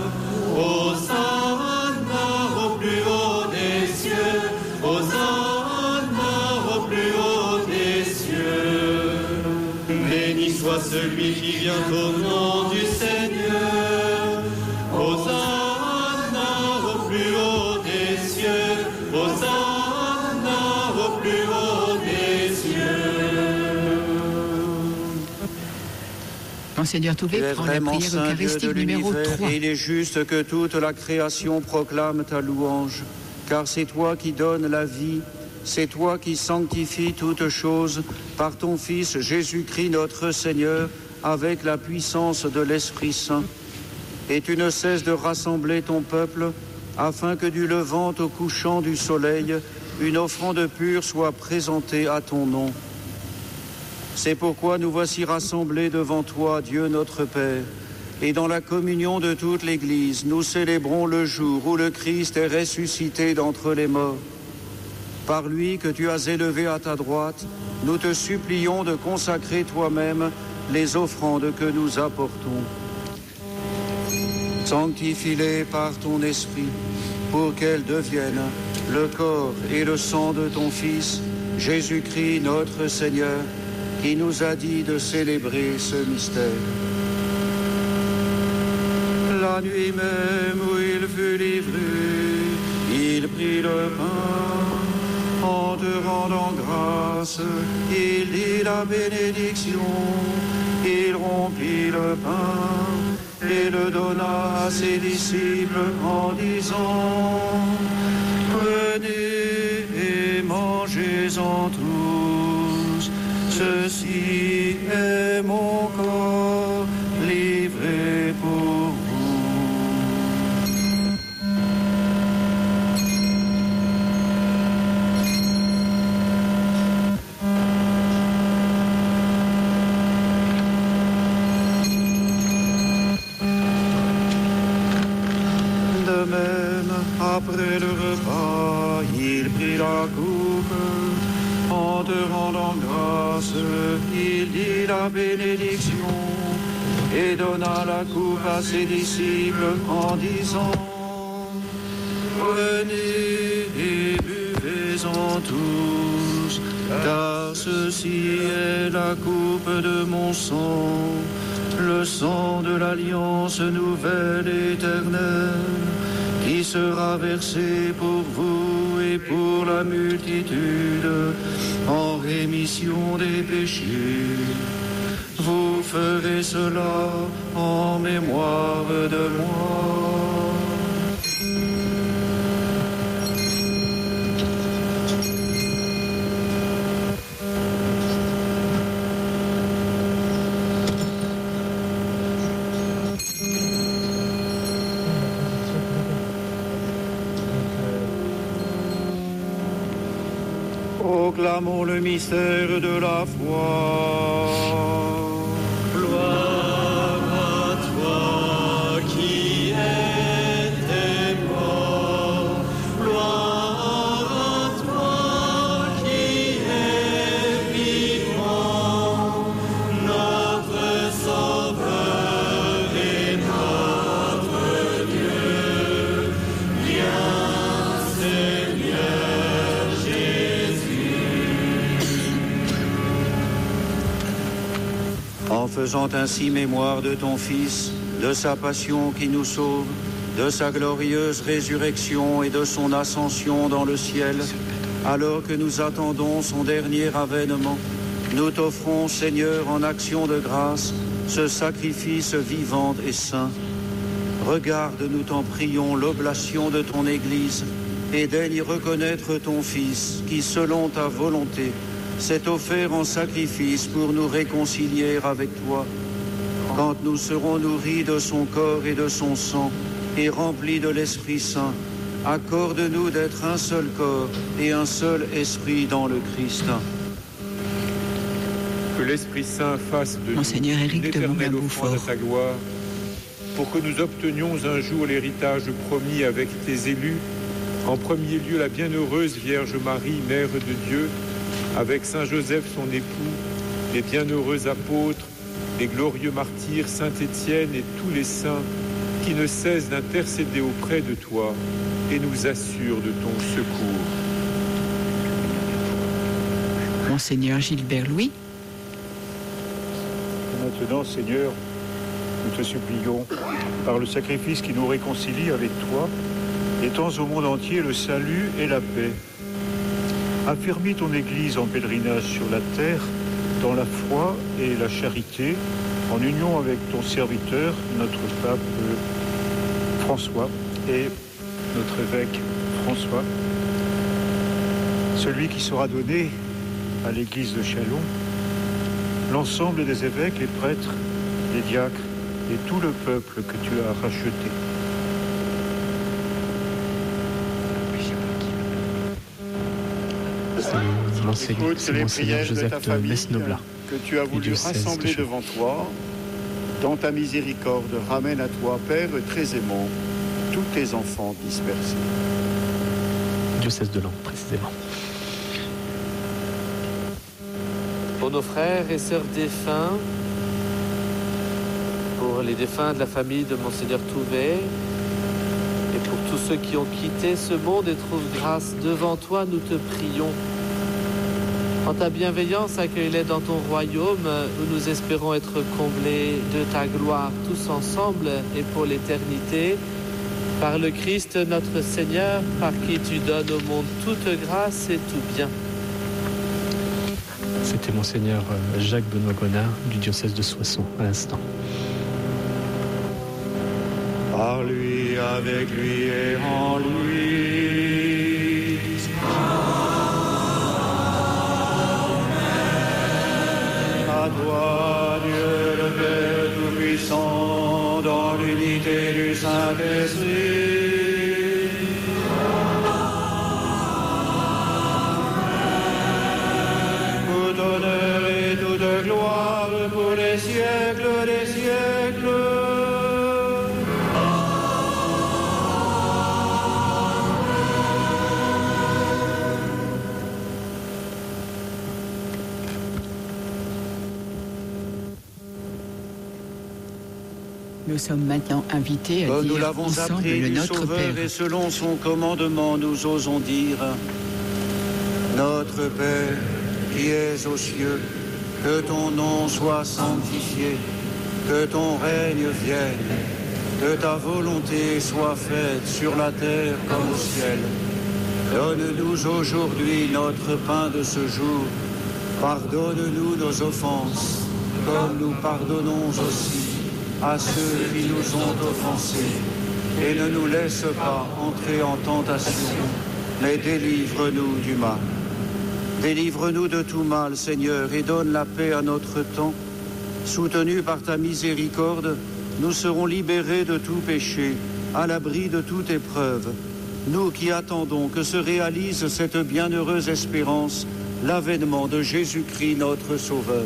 Monseigneur es prend la prière saint eucharistique numéro l'univers 3. et il est juste que toute la création proclame ta louange, car c'est toi qui donnes la vie, c'est toi qui sanctifies toutes choses par ton Fils Jésus-Christ notre Seigneur, avec la puissance de l'Esprit Saint. Et tu ne cesses de rassembler ton peuple, afin que du levant au couchant du soleil, une offrande pure soit présentée à ton nom. C'est pourquoi nous voici rassemblés devant toi, Dieu notre Père, et dans la communion de toute l'Église, nous célébrons le jour où le Christ est ressuscité d'entre les morts. Par lui que tu as élevé à ta droite, nous te supplions de consacrer toi-même les offrandes que nous apportons. Sanctifie-les par ton esprit, pour qu'elles deviennent le corps et le sang de ton Fils, Jésus-Christ notre Seigneur, qui nous a dit de célébrer ce mystère. La nuit même où il fut livré, il prit le pain, en te rendant grâce, il dit la bénédiction, il rompit le pain et le donna à ses disciples en disant, Prenez et mangez-en tous, ceci est mon corps coupe à ses disciples en disant Prenez et buvez-en tous, car ceci est la coupe de mon sang, le sang de l'alliance nouvelle éternelle, qui sera versé pour vous et pour la multitude en rémission des péchés. Vous ferez cela en mémoire de moi. Proclamons le mystère de la foi. Faisant ainsi mémoire de ton Fils, de sa passion qui nous sauve, de sa glorieuse résurrection et de son ascension dans le ciel, alors que nous attendons son dernier avènement, nous t'offrons, Seigneur, en action de grâce, ce sacrifice vivant et saint. Regarde, nous t'en prions, l'oblation de ton Église, et daigne reconnaître ton Fils, qui, selon ta volonté, s'est offert en sacrifice pour nous réconcilier avec toi. Quand nous serons nourris de son corps et de son sang, et remplis de l'Esprit Saint, accorde-nous d'être un seul corps et un seul esprit dans le Christ. Que l'Esprit Saint fasse de Monseigneur nous Éric de offrande à ta gloire, pour que nous obtenions un jour l'héritage promis avec tes élus, en premier lieu la bienheureuse Vierge Marie, Mère de Dieu, avec Saint Joseph son époux, les bienheureux apôtres, les glorieux martyrs Saint Étienne et tous les saints, qui ne cesse d'intercéder auprès de toi et nous assure de ton secours. Monseigneur Gilbert Louis. Maintenant, Seigneur, nous te supplions, par le sacrifice qui nous réconcilie avec toi, étends au monde entier le salut et la paix. Affermis ton Église en pèlerinage sur la terre, dans la foi et la charité, en union avec ton serviteur, notre pape François et notre évêque François, celui qui sera donné à l'église de Chalon, l'ensemble des évêques, les prêtres, les diacres et tout le peuple que tu as racheté. Monseigneur, Écoute c'est les Monseigneur prières de Joseph ta de famille Mesnoblat. que tu as du voulu rassembler devant toi. Dans ta miséricorde, ramène à toi, Père très aimant, tous tes enfants dispersés. Diocèse de Lens, précisément. Pour nos frères et sœurs défunts, pour les défunts de la famille de Monseigneur Touvet, et pour tous ceux qui ont quitté ce monde et trouvent grâce devant toi, nous te prions. En ta bienveillance, accueille-les dans ton royaume où nous espérons être comblés de ta gloire tous ensemble et pour l'éternité. Par le Christ notre Seigneur, par qui tu donnes au monde toute grâce et tout bien. C'était Monseigneur euh, Jacques Benoît Gonard du diocèse de Soissons à l'instant. Par lui, avec lui et en lui. À sommes maintenant invités à Comme nous dire l'avons ensemble appris le du Notre Sauveur Père. et selon son commandement, nous osons dire Notre Père qui es aux cieux, que ton nom soit sanctifié, que ton règne vienne, que ta volonté soit faite sur la terre comme au ciel. Donne-nous aujourd'hui notre pain de ce jour. Pardonne-nous nos offenses, comme nous pardonnons aussi à ceux qui nous ont offensés. Et ne nous laisse pas entrer en tentation, mais délivre-nous du mal. Délivre-nous de tout mal, Seigneur, et donne la paix à notre temps. Soutenus par ta miséricorde, nous serons libérés de tout péché, à l'abri de toute épreuve. Nous qui attendons que se réalise cette bienheureuse espérance, l'avènement de Jésus-Christ notre Sauveur.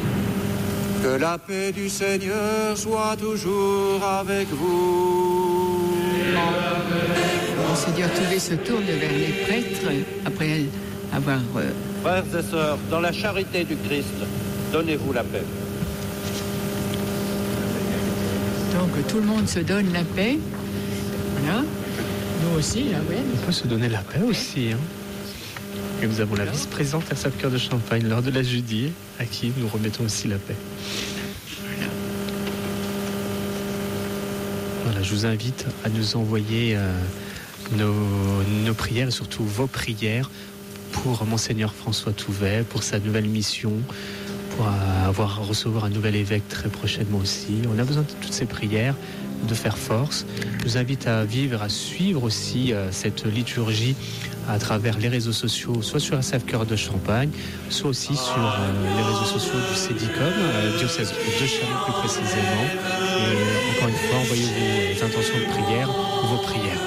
Que la paix du Seigneur soit toujours avec vous. Monseigneur Touvet se tourne vers les prêtres après avoir euh, Frères et sœurs, dans la charité du Christ, donnez-vous la paix. donc tout le monde se donne la paix. Voilà. Nous aussi, là, ouais. On peut se donner la paix aussi. hein. Nous avons la vice-présidente à Sacre-Cœur de Champagne lors de la Judie, à qui nous remettons aussi la paix. Voilà, je vous invite à nous envoyer euh, nos, nos prières et surtout vos prières pour Monseigneur François Touvet, pour sa nouvelle mission, pour euh, avoir recevoir un nouvel évêque très prochainement aussi. On a besoin de toutes ces prières de faire force. Je vous invite à vivre, à suivre aussi euh, cette liturgie à travers les réseaux sociaux, soit sur SF Cœur de Champagne, soit aussi sur euh, les réseaux sociaux du CEDICOM, euh, diocèse de Chalon plus précisément. Et encore une fois, envoyez vos intentions de prière, vos prières.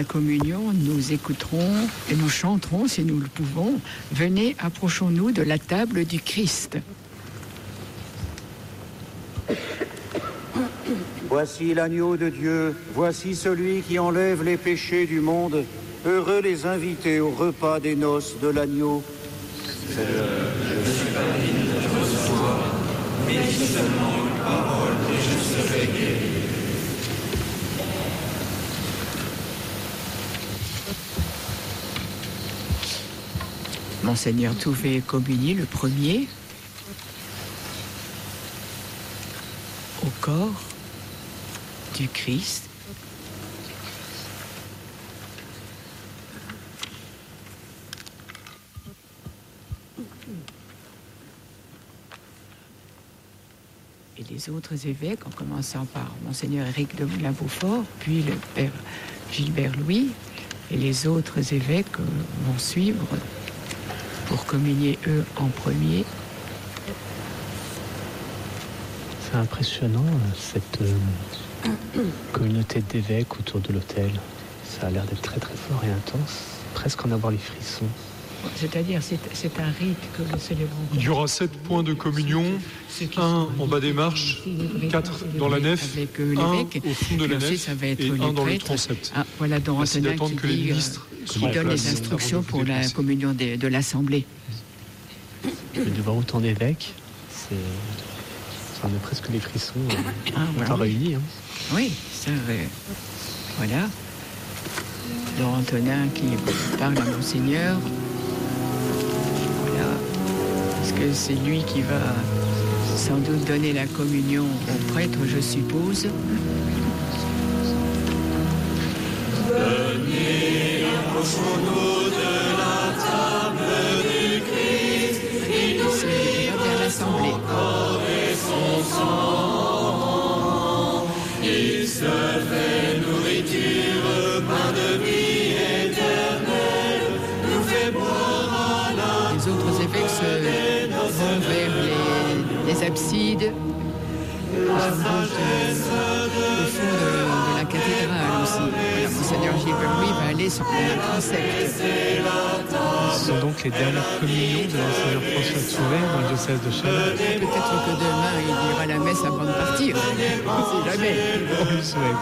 La communion, nous écouterons et nous chanterons, si nous le pouvons, Venez, approchons-nous de la table du Christ. Voici l'agneau de Dieu, voici celui qui enlève les péchés du monde. Heureux les invités au repas des noces de l'agneau. Monseigneur Touvé communie le premier au corps du Christ. Et les autres évêques, en commençant par Monseigneur Éric de Moulin-Beaufort, puis le Père Gilbert Louis, et les autres évêques euh, vont suivre pour communier eux en premier. C'est impressionnant euh, cette euh, [coughs] communauté d'évêques autour de l'autel. Ça a l'air d'être très très fort et intense, presque en avoir les frissons. C'est-à-dire, c'est c'est un rite que nous célébrons. Il y aura sept points de communion, un en bas des marches, quatre dans la nef, Avec euh, un l'évêque. au fond de la nef ça va être et les un dans le transept. Ah, voilà, Merci d'attendre que les dit, ministres qui donne les instructions de pour la communion des- de l'Assemblée. De voir autant d'évêques, c'est. Ça en a presque les frissons. euh, Ah, voilà. réunis. hein. Oui, ça, euh, voilà. Don Antonin qui parle à Monseigneur. Voilà. Parce que c'est lui qui va sans doute donner la communion au prêtre, je suppose? Venez, Le. Ce sont donc les dernières communions de Monseigneur François Touvet dans le diocèse de Chalon. Peut-être que demain il ira la messe avant de partir. On jamais. On le souhaite.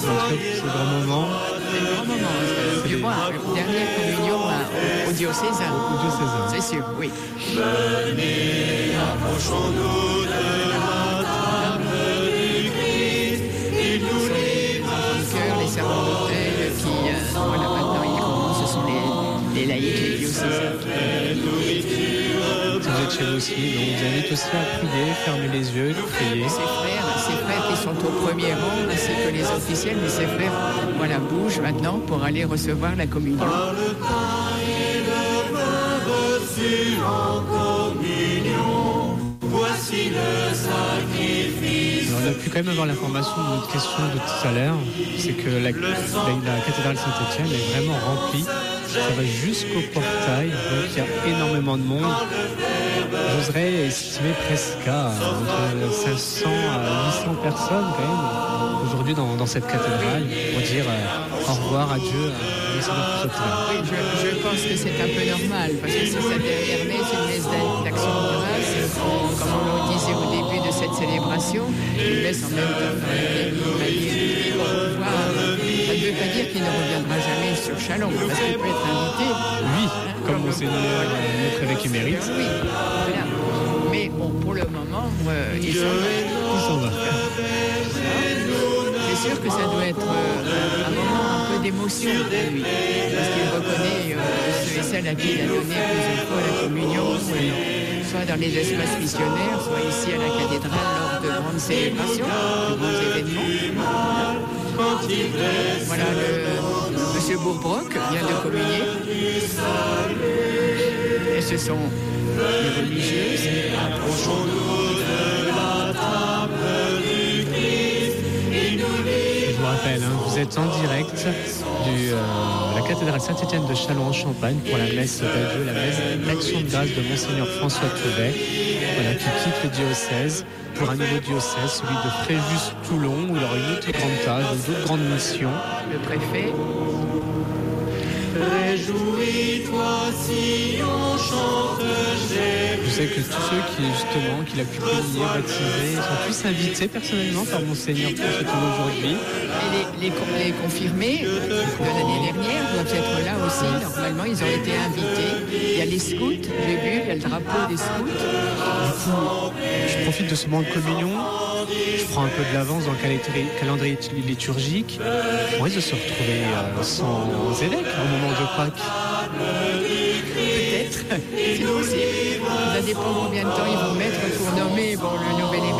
Tout cas, c'est le grand moment. C'est le grand moment. hein. Du moins, dernière communion à- au, au diocésain. Au diocésain. C'est sûr, oui. Venez, approchons-nous de la table du Christ, il nous livre Le cœur, les euh, voilà, maintenant ils commencent, ce sont les, les laïcs, les diocésains. Si vous êtes chez vous aussi, donc on vous invite aussi à prier, fermer les yeux, prier. Ses frères, ses frères qui sont au premier rang, ainsi que les officiels, mais ses frères, voilà, bougent maintenant pour aller recevoir la communion. en communion. Voici le sacrifice. On a pu quand même avoir l'information de notre question de tout à l'heure, c'est que la, cathédrale Saint-Étienne est vraiment remplie. Ça va jusqu'au portail, donc il y a énormément de monde. j'oserais estimer presque à entre 500 à 800 personnes quand même aujourd'hui dans, cette cathédrale pour dire euh, au revoir, adieu Monseigneur. Oui, je, je pense que c'est un peu normal, parce que c'est cette dernière messe, une messe d'action de grâce, comme on le disait au début de cette célébration, une messe en même temps dans laquelle. Ça ne veut pas dire qu'il ne reviendra jamais sur Chalon, parce qu'il peut être invité. Oui, comme Monseigneur euh, notre évêque émérite. Oui, voilà. Mais bon, pour le moment, euh, il s'en va. Il s'en va. C'est sûr que ça doit être euh, un moment d'émotion pour lui, parce qu'il reconnaît ceux et celles à qui il a donné plusieurs fois la communion, soit dans les espaces missionnaires, soit ici à la cathédrale lors de grandes célébrations, de grands événements. Voilà, le, Monsieur Bourbrock vient de communier. Et ce sont les religieuses. Vous êtes en direct de la cathédrale Saint-Étienne de Châlons en Champagne pour la messe d'adieu, la messe d'action de grâce de Monseigneur François Touvet, voilà, qui quitte le diocèse pour un nouveau diocèse, celui de Fréjus-Toulon, où il aura une autre grande tâche, d'autres grandes missions. Le préfet. Réjouis-toi si on chante Je sais que tous ceux qui, justement, qu'il a pu prier, baptiser, sont tous invités personnellement par Monseigneur François aujourd'hui. Les, les, con- les confirmés de l'année dernière doivent être là aussi. Normalement, ils ont été invités. Il y a les scouts, j'ai vu, il y a le drapeau des scouts. Je profite de ce moment de communion. Je prends un peu de l'avance dans le calendrier, liturgique. On risque de se retrouver euh, sans évêque au moment de Pâques. Peut-être, [laughs] c'est possible. Ça dépend combien de temps ils vont mettre pour nommer bon, le nouvel évêque.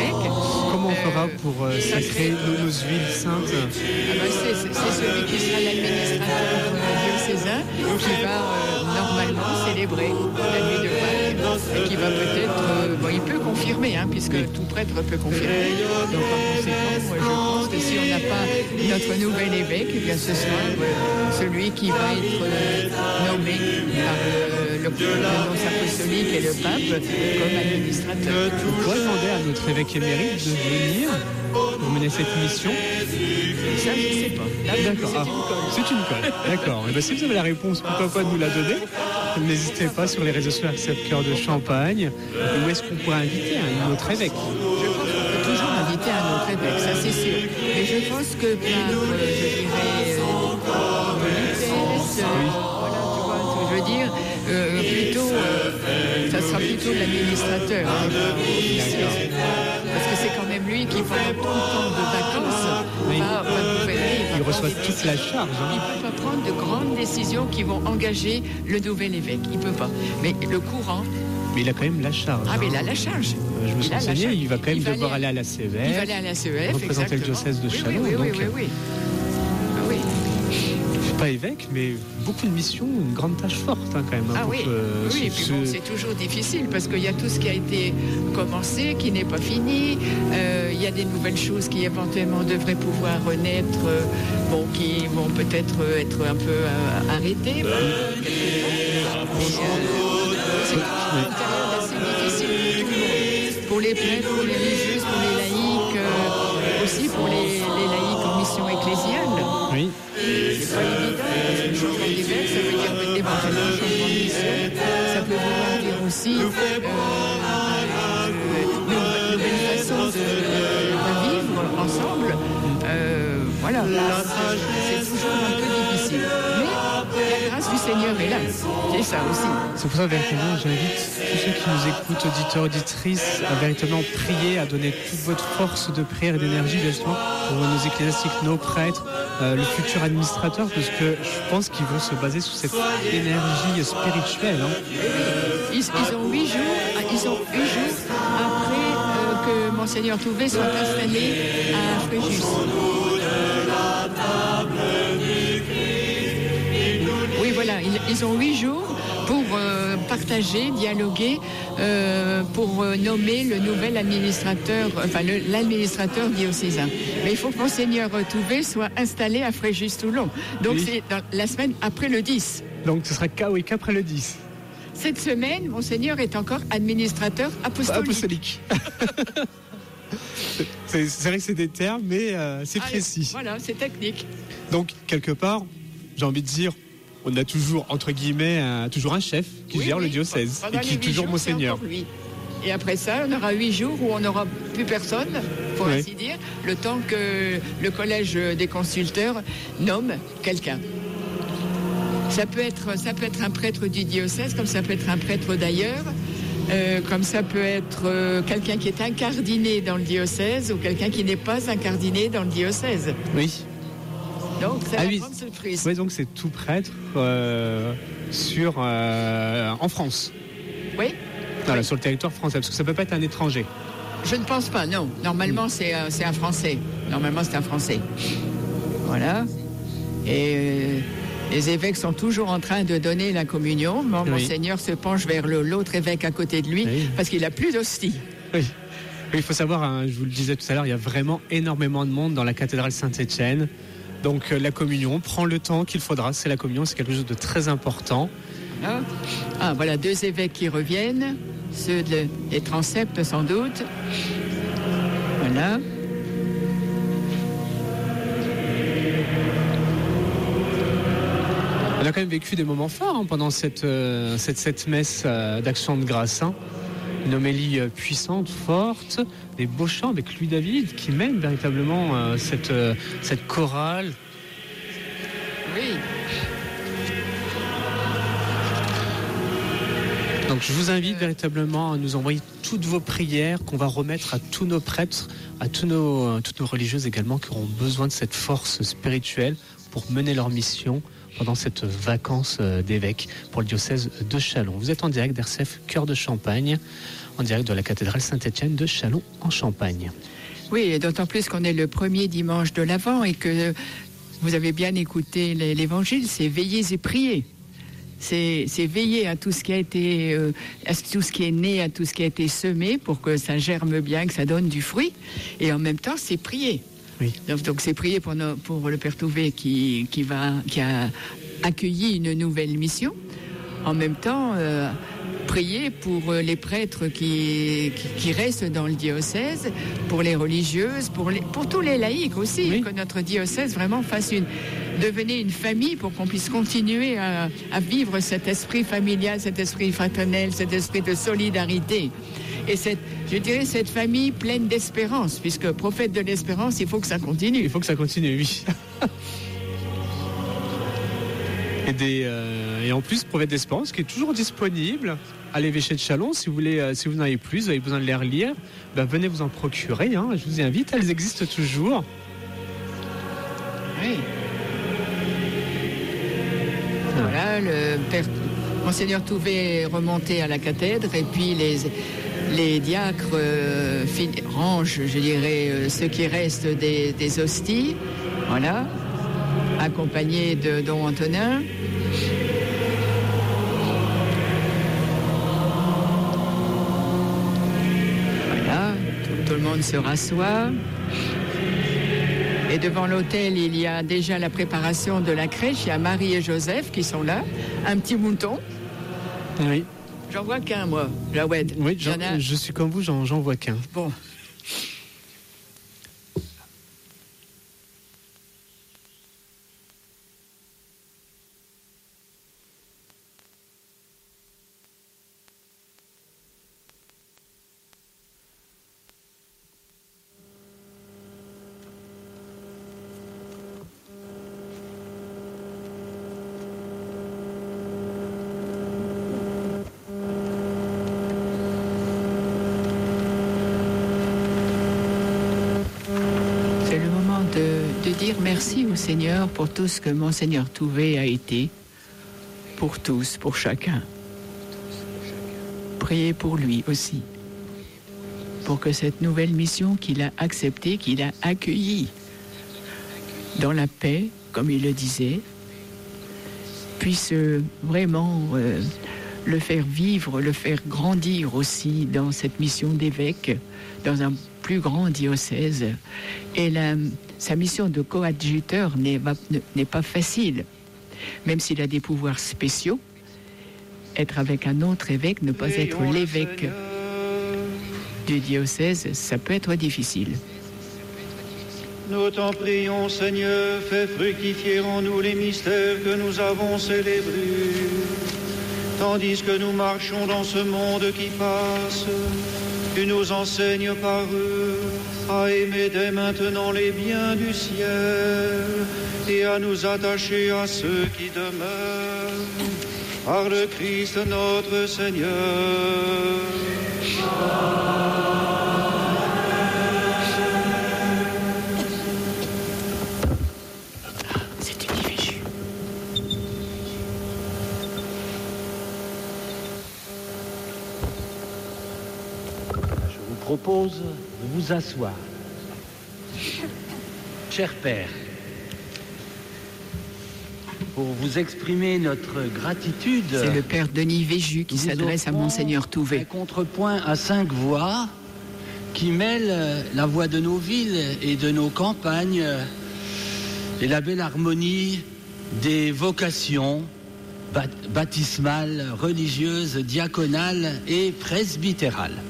Comment on fera pour euh, sacrer nos, huiles saintes Ah ben, c'est celui qui sera l'administrateur euh, diocésain qui va euh, normalement célébrer la nuit de Pâques et qui va peut-être, bon, il peut confirmer, hein, puisque tout prêtre peut confirmer. Donc par conséquent, moi, je pense que si on n'a pas notre nouvel évêque, eh bien ce sera celui qui va être nommé par le l'annonce apostolique et le pape comme administrateur. On pourrait demander à notre évêque émérite de venir pour mener cette mission. Ça, je ne sais pas. Là, D'accord. c'est Ah, une colle. C'est une colle. D'accord. Eh ben, si vous avez la réponse, pourquoi pas nous la donner N'hésitez pas sur les réseaux sociaux RCF Cœur de Champagne. Où est-ce qu'on pourrait inviter un autre évêque? Je pense qu'on peut toujours inviter un autre évêque, ça c'est sûr. Mais je pense que par, euh, je dirais, euh, euh, voilà, tu vois ce que je veux dire, euh, plutôt, euh, ça sera plutôt l'administrateur. hein, parce que c'est quand même lui qui, pendant tout le temps de vacances, va, va gouverner. va Il reçoit toute la charge. hein. il ne peut pas prendre de grandes décisions qui vont engager le nouvel évêque. Il ne peut pas. Mais le courant, Mais il a quand même la charge. ah mais il hein. a la charge. Euh, Je me suis renseigné, il va quand même devoir aller- aller à la CEF. Il va aller à la CEF, représenter le diocèse de Oui, Châlons. Oui, oui, donc, oui, oui. Pas évêque, mais beaucoup de missions, une grande tâche forte hein, quand même. hein, Ah oui, que oui, et bon, c'est toujours difficile parce qu'il y a tout ce qui a été commencé, qui n'est pas fini. Euh, il y a des nouvelles choses qui éventuellement devraient pouvoir renaître, euh, bon, qui vont peut-être euh, être un peu euh, arrêtées. euh, c'est une période assez difficile pour tout le monde. Pour les prêtres, pour les religieuses, pour les d'évêque, ça veut dire éventuellement un changement de mission. Ça peut vouloir dire aussi euh, une nouvelle façon de, de vivre ensemble. Euh, voilà, c'est toujours un peu difficile. Mais est là. C'est ça aussi. C'est pour ça, véritablement, j'invite tous ceux qui nous écoutent, auditeurs, auditrices, à véritablement prier, à donner toute votre force de prière et d'énergie, justement, pour nos ecclésiastiques, nos prêtres, euh, le futur administrateur, parce que je pense qu'ils vont se baser sur cette énergie spirituelle. hein. Ils, ils ont huit jours, ils ont huit jours après euh, que Monseigneur Touvet soit installé à Fréjus. Ils, ils ont huit jours pour euh, partager, dialoguer, euh, pour euh, nommer le nouvel administrateur, enfin l'administrateur diocésain. Mais il faut que Monseigneur Touvet soit installé à Fréjus-Toulon. Donc Oui. c'est la semaine après le 10. Donc ce sera K, oui, qu'après le 10. cette semaine, Monseigneur est encore administrateur apostolique. Apostolique. [laughs] c'est vrai que c'est des termes, mais c'est Ah, précis. Voilà, c'est technique. Donc, quelque part, j'ai envie de dire, on a toujours, entre guillemets, un- toujours un chef qui Oui, gère le diocèse pendant et qui est toujours jours, Monseigneur. lui. Et après ça, on aura huit jours où on n'aura plus personne, pour Oui. ainsi dire, le temps que le collège des consulteurs nomme quelqu'un. Ça peut, être, ça peut être un prêtre du diocèse, comme ça peut être un prêtre d'ailleurs, euh, comme ça peut être euh, quelqu'un qui est incardiné dans le diocèse ou quelqu'un qui n'est pas incardiné dans le diocèse. Oui. Donc, c'est Ah la oui. grande surprise. Oui, donc c'est tout prêtre euh, sur, euh, en France. Oui Voilà, sur le territoire français, parce que ça peut pas être un étranger. Je ne pense pas, non. Normalement, c'est un, c'est un Français. Normalement, c'est un Français. Voilà. Et euh, les évêques sont toujours en train de donner la communion. Mon. Monseigneur se penche vers l'autre évêque à côté de lui parce qu'il a plus d'hostie. Oui. Oui, Il faut savoir, hein, je vous le disais tout à l'heure, il y a vraiment énormément de monde dans la cathédrale Saint-Étienne. Donc euh, la communion prend le temps qu'il faudra. C'est la communion, c'est quelque chose de très important. Hein ah, voilà, deux évêques qui reviennent, ceux de- des transepts sans doute. Voilà. On a quand même vécu des moments forts hein, pendant cette, euh, cette, cette messe euh, d'action de grâce. hein. Une homélie puissante, forte, des beaux chants avec Louis David qui mène véritablement euh, cette, euh, cette chorale. Oui. Donc je vous invite véritablement à nous envoyer toutes vos prières qu'on va remettre à tous nos prêtres, à tous nos, euh, toutes nos religieuses également qui auront besoin de cette force spirituelle pour mener leur mission pendant cette vacance d'évêque pour le diocèse de Châlons. Vous êtes en direct d'RCF Cœur de Champagne, en direct de la cathédrale Saint-Étienne de Châlons en Champagne. Oui, d'autant plus qu'on est le premier dimanche de l'Avent et que vous avez bien écouté l'é- l'évangile, c'est veiller et prier. C'est c'est veiller à tout ce qui a été, euh, à tout ce qui est né, à tout ce qui a été semé pour que ça germe bien, que ça donne du fruit. Et en même temps, c'est prier. Donc donc c'est prier pour, nos- pour le Père Touvet qui, qui, va, qui a accueilli une nouvelle mission. En même temps, euh, prier pour euh, les prêtres qui, qui, qui restent dans le diocèse, pour les religieuses, pour, les, pour tous les laïcs aussi, que notre diocèse vraiment fasse une famille pour qu'on puisse continuer à, à vivre cet esprit familial, cet esprit fraternel, cet esprit de solidarité. Et cette, je dirais cette famille pleine d'espérance, puisque prophète de l'espérance, il faut que ça continue. Il faut que ça continue, oui. [laughs] Euh, et en plus, Prophète d'Espérance qui est toujours disponible à l'évêché de Chalon. Si vous, voulez, euh, n'en avez plus, vous avez besoin de les relire, ben, venez vous en procurer. hein. Je vous invite, elles existent toujours. Voilà, le père Monseigneur Touvet est remonté à la cathèdre et puis les, diacres euh, rangent, je dirais, ce qui reste des, des hosties. Voilà, accompagné de Don Antonin. Voilà, tout, tout le monde se rassoit. Et devant l'hôtel, il y a déjà la préparation de la crèche. Il y a Marie et Joseph qui sont là. Un petit mouton. Oui. J'en vois qu'un, moi. Jawed. Oui, je suis comme vous, j'en j'en vois qu'un. Bon. C'est le moment de, de dire merci au Seigneur pour tout ce que Monseigneur Touvet a été, pour tous, pour chacun. Priez pour lui aussi, pour que cette nouvelle mission qu'il a acceptée, qu'il a accueillie, dans la paix, comme il le disait, puisse vraiment euh, le faire vivre, le faire grandir aussi dans cette mission d'évêque, dans un plus grand diocèse. Sa mission de coadjuteur n'est pas facile, même s'il a des pouvoirs spéciaux. être avec un autre évêque, ne pas être l'évêque du diocèse, ça peut être difficile. Nous t'en prions, Seigneur, fais fructifier en nous les mystères que nous avons célébrés. Tandis que nous marchons dans ce monde qui passe, tu nous enseignes par eux à aimer dès maintenant les biens du ciel et à nous attacher à ceux qui demeurent. Par le Christ notre Seigneur. Propose de vous asseoir. Cher Père, pour vous exprimer notre gratitude, C'est le père Denis Véju qui s'adresse à Monseigneur un Touvet. contrepoint à cinq voix qui mêle la voix de nos villes et de nos campagnes et la belle harmonie des vocations baptismales, religieuses, diaconales et presbytérales.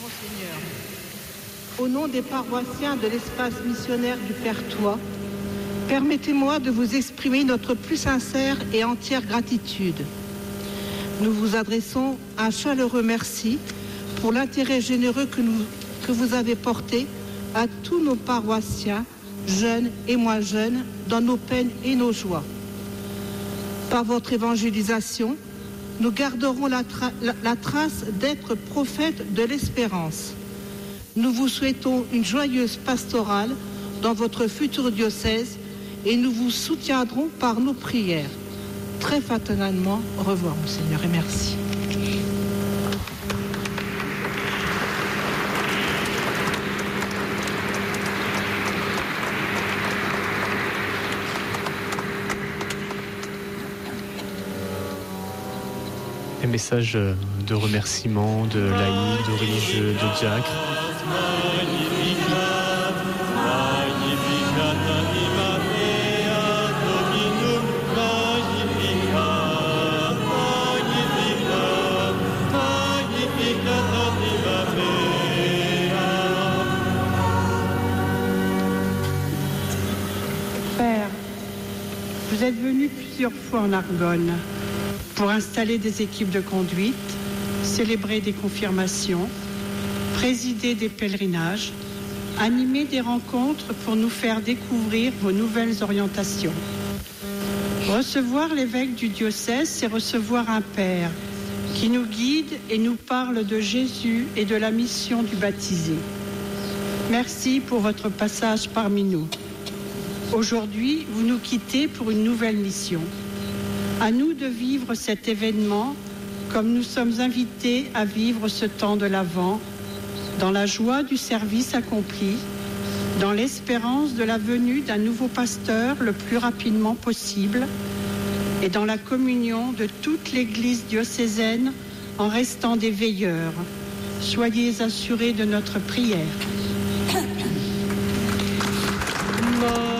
Monseigneur, au nom paroissiens de l'espace missionnaire du Pertois, permettez-moi de vous exprimer notre plus sincère et entière gratitude. Nous vous adressons un chaleureux merci pour l'intérêt généreux que, vous avez porté à tous nos paroissiens, jeunes et moins jeunes, dans nos peines et nos joies. Par votre évangélisation, nous garderons la trace d'être prophètes de l'espérance. Nous vous souhaitons une joyeuse pastorale dans votre futur diocèse et nous vous soutiendrons par nos prières. Très fraternellement, au revoir, Monseigneur, et merci. Des messages euh, de remerciements, de laïcs, de religieux, de diacres. Venu plusieurs fois en Argonne pour installer des équipes de conduite, célébrer des confirmations, présider des pèlerinages, animer des rencontres pour nous faire découvrir vos nouvelles orientations. Recevoir l'évêque du diocèse, c'est recevoir un Père qui nous guide et nous parle de Jésus et de la mission du baptisé. Merci pour votre passage parmi nous. Aujourd'hui, vous nous quittez pour une nouvelle mission. À nous de vivre cet événement comme nous sommes invités à vivre ce temps de l'Avent, dans la joie du service accompli, dans l'espérance de la venue d'un nouveau pasteur le plus rapidement possible et dans la communion de toute l'Église diocésaine en restant des veilleurs. Soyez assurés de notre prière. [coughs]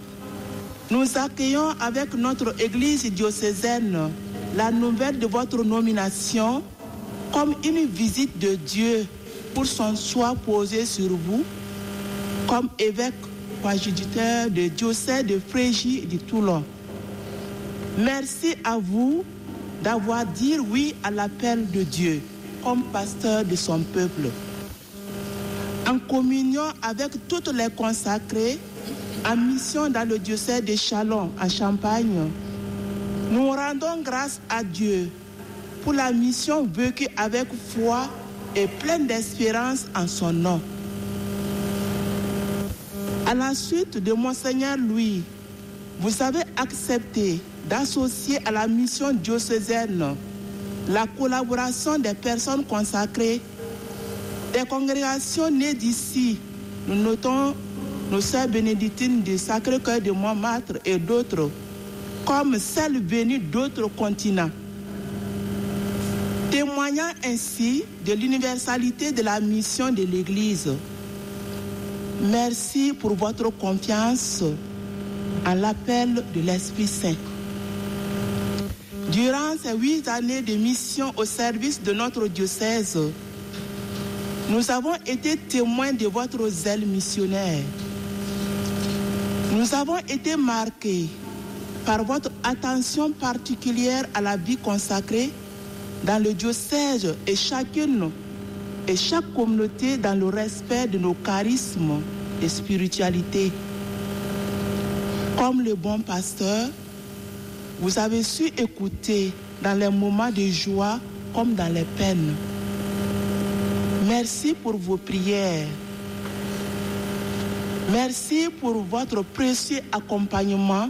nous accueillons avec notre Église diocésaine la nouvelle de votre nomination comme une visite de Dieu pour son choix posé sur vous comme évêque coadjuteur de diocèse de Frégie et de Toulon. Merci à vous d'avoir dit oui à l'appel de Dieu comme pasteur de son peuple. en communion avec toutes les consacrées en mission dans le diocèse de Chalon, en Champagne, nous rendons grâce à Dieu pour la mission vécue avec foi et pleine d'espérance en son nom. À la suite de Monseigneur Louis, vous avez accepté d'associer à la mission diocésaine la collaboration des personnes consacrées, des congrégations nées d'ici. Nous notons nos sœurs bénédictines du Sacré-Cœur de Montmartre et d'autres, comme celles venues d'autres continents. Témoignant ainsi de l'universalité de la mission de l'Église. Merci pour votre confiance en l'appel de l'Esprit Saint. Durant ces huit années de mission au service de notre diocèse, nous avons été témoins de votre zèle missionnaire. Nous avons été marqués par votre attention particulière à la vie consacrée dans le diocèse et chacune et chaque communauté dans le respect de nos charismes et spiritualité. Comme le bon pasteur, vous avez su écouter dans les moments de joie comme dans les peines. Merci pour vos prières. Merci pour votre précieux accompagnement,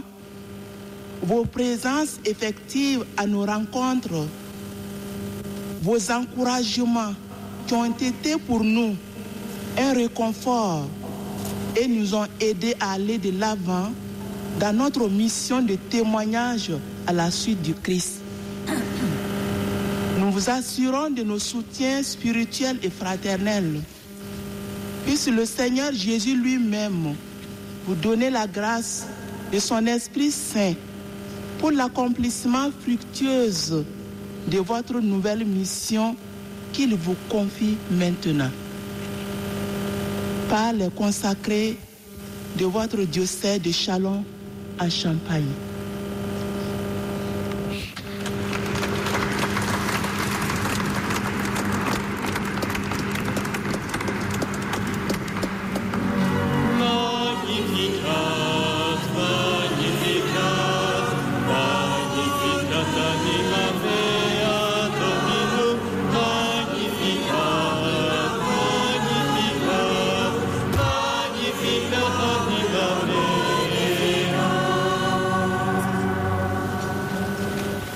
vos présences effectives à nos rencontres, vos encouragements qui ont été pour nous un réconfort et nous ont aidés à aller de l'avant dans notre mission de témoignage à la suite du Christ. Nous vous assurons de nos soutiens spirituels et fraternels. Puisse le Seigneur Jésus lui-même vous donner la grâce de son Esprit Saint pour l'accomplissement fructueuse de votre nouvelle mission qu'il vous confie maintenant. Par les consacrés de votre diocèse de Chalon à Champagne.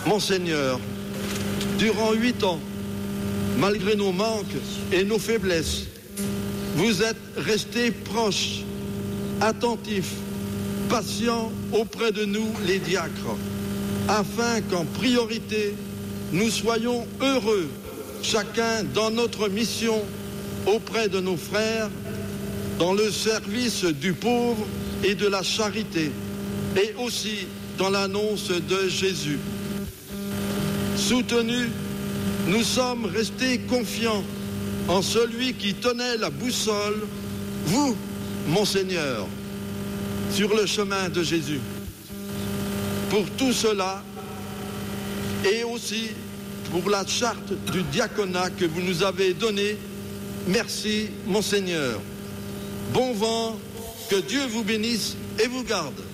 Monseigneur, durant huit ans, malgré nos manques et nos faiblesses, vous êtes resté proche, attentif, patient auprès de nous, les diacres, afin qu'en priorité, nous soyons heureux, chacun dans notre mission auprès de nos frères, dans le service du pauvre et de la charité, et aussi dans l'annonce de Jésus. Soutenus, nous sommes restés confiants en celui qui tenait la boussole, vous, Monseigneur, sur le chemin de Jésus. Pour tout cela, et aussi pour la charte du diaconat que vous nous avez donnée, merci, Monseigneur. Bon vent, que Dieu vous bénisse et vous garde.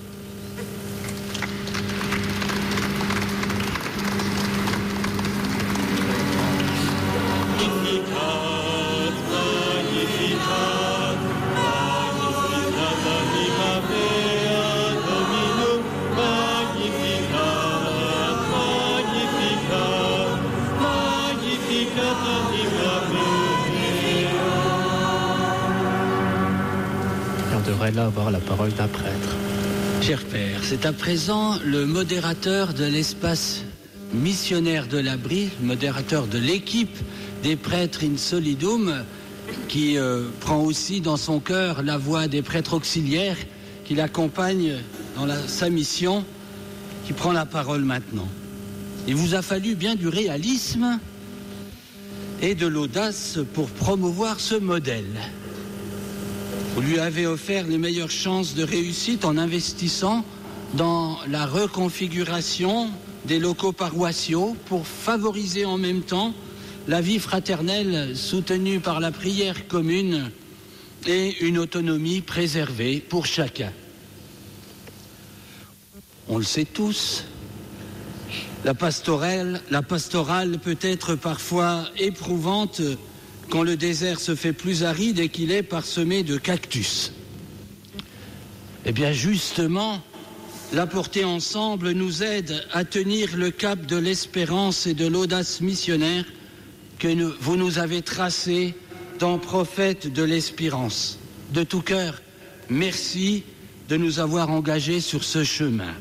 Avoir la parole d'un prêtre. Cher Père, c'est à présent le modérateur de l'espace missionnaire de l'abri, modérateur de l'équipe des prêtres in solidum, qui euh, prend aussi dans son cœur la voix des prêtres auxiliaires qui l'accompagnent dans sa mission, qui prend la parole maintenant. Il vous a fallu bien du réalisme et de l'audace pour promouvoir ce modèle. Lui avez offert les meilleures chances de réussite en investissant dans la reconfiguration des locaux paroissiaux pour favoriser en même temps la vie fraternelle soutenue par la prière commune et une autonomie préservée pour chacun. On le sait tous, la pastorale, la pastorale peut être parfois éprouvante quand le désert se fait plus aride et qu'il est parsemé de cactus. Eh bien justement, la portée ensemble nous aide à tenir le cap de l'espérance et de l'audace missionnaire que vous nous avez tracé dans Prophète de l'espérance. De tout cœur, merci de nous avoir engagés sur ce chemin.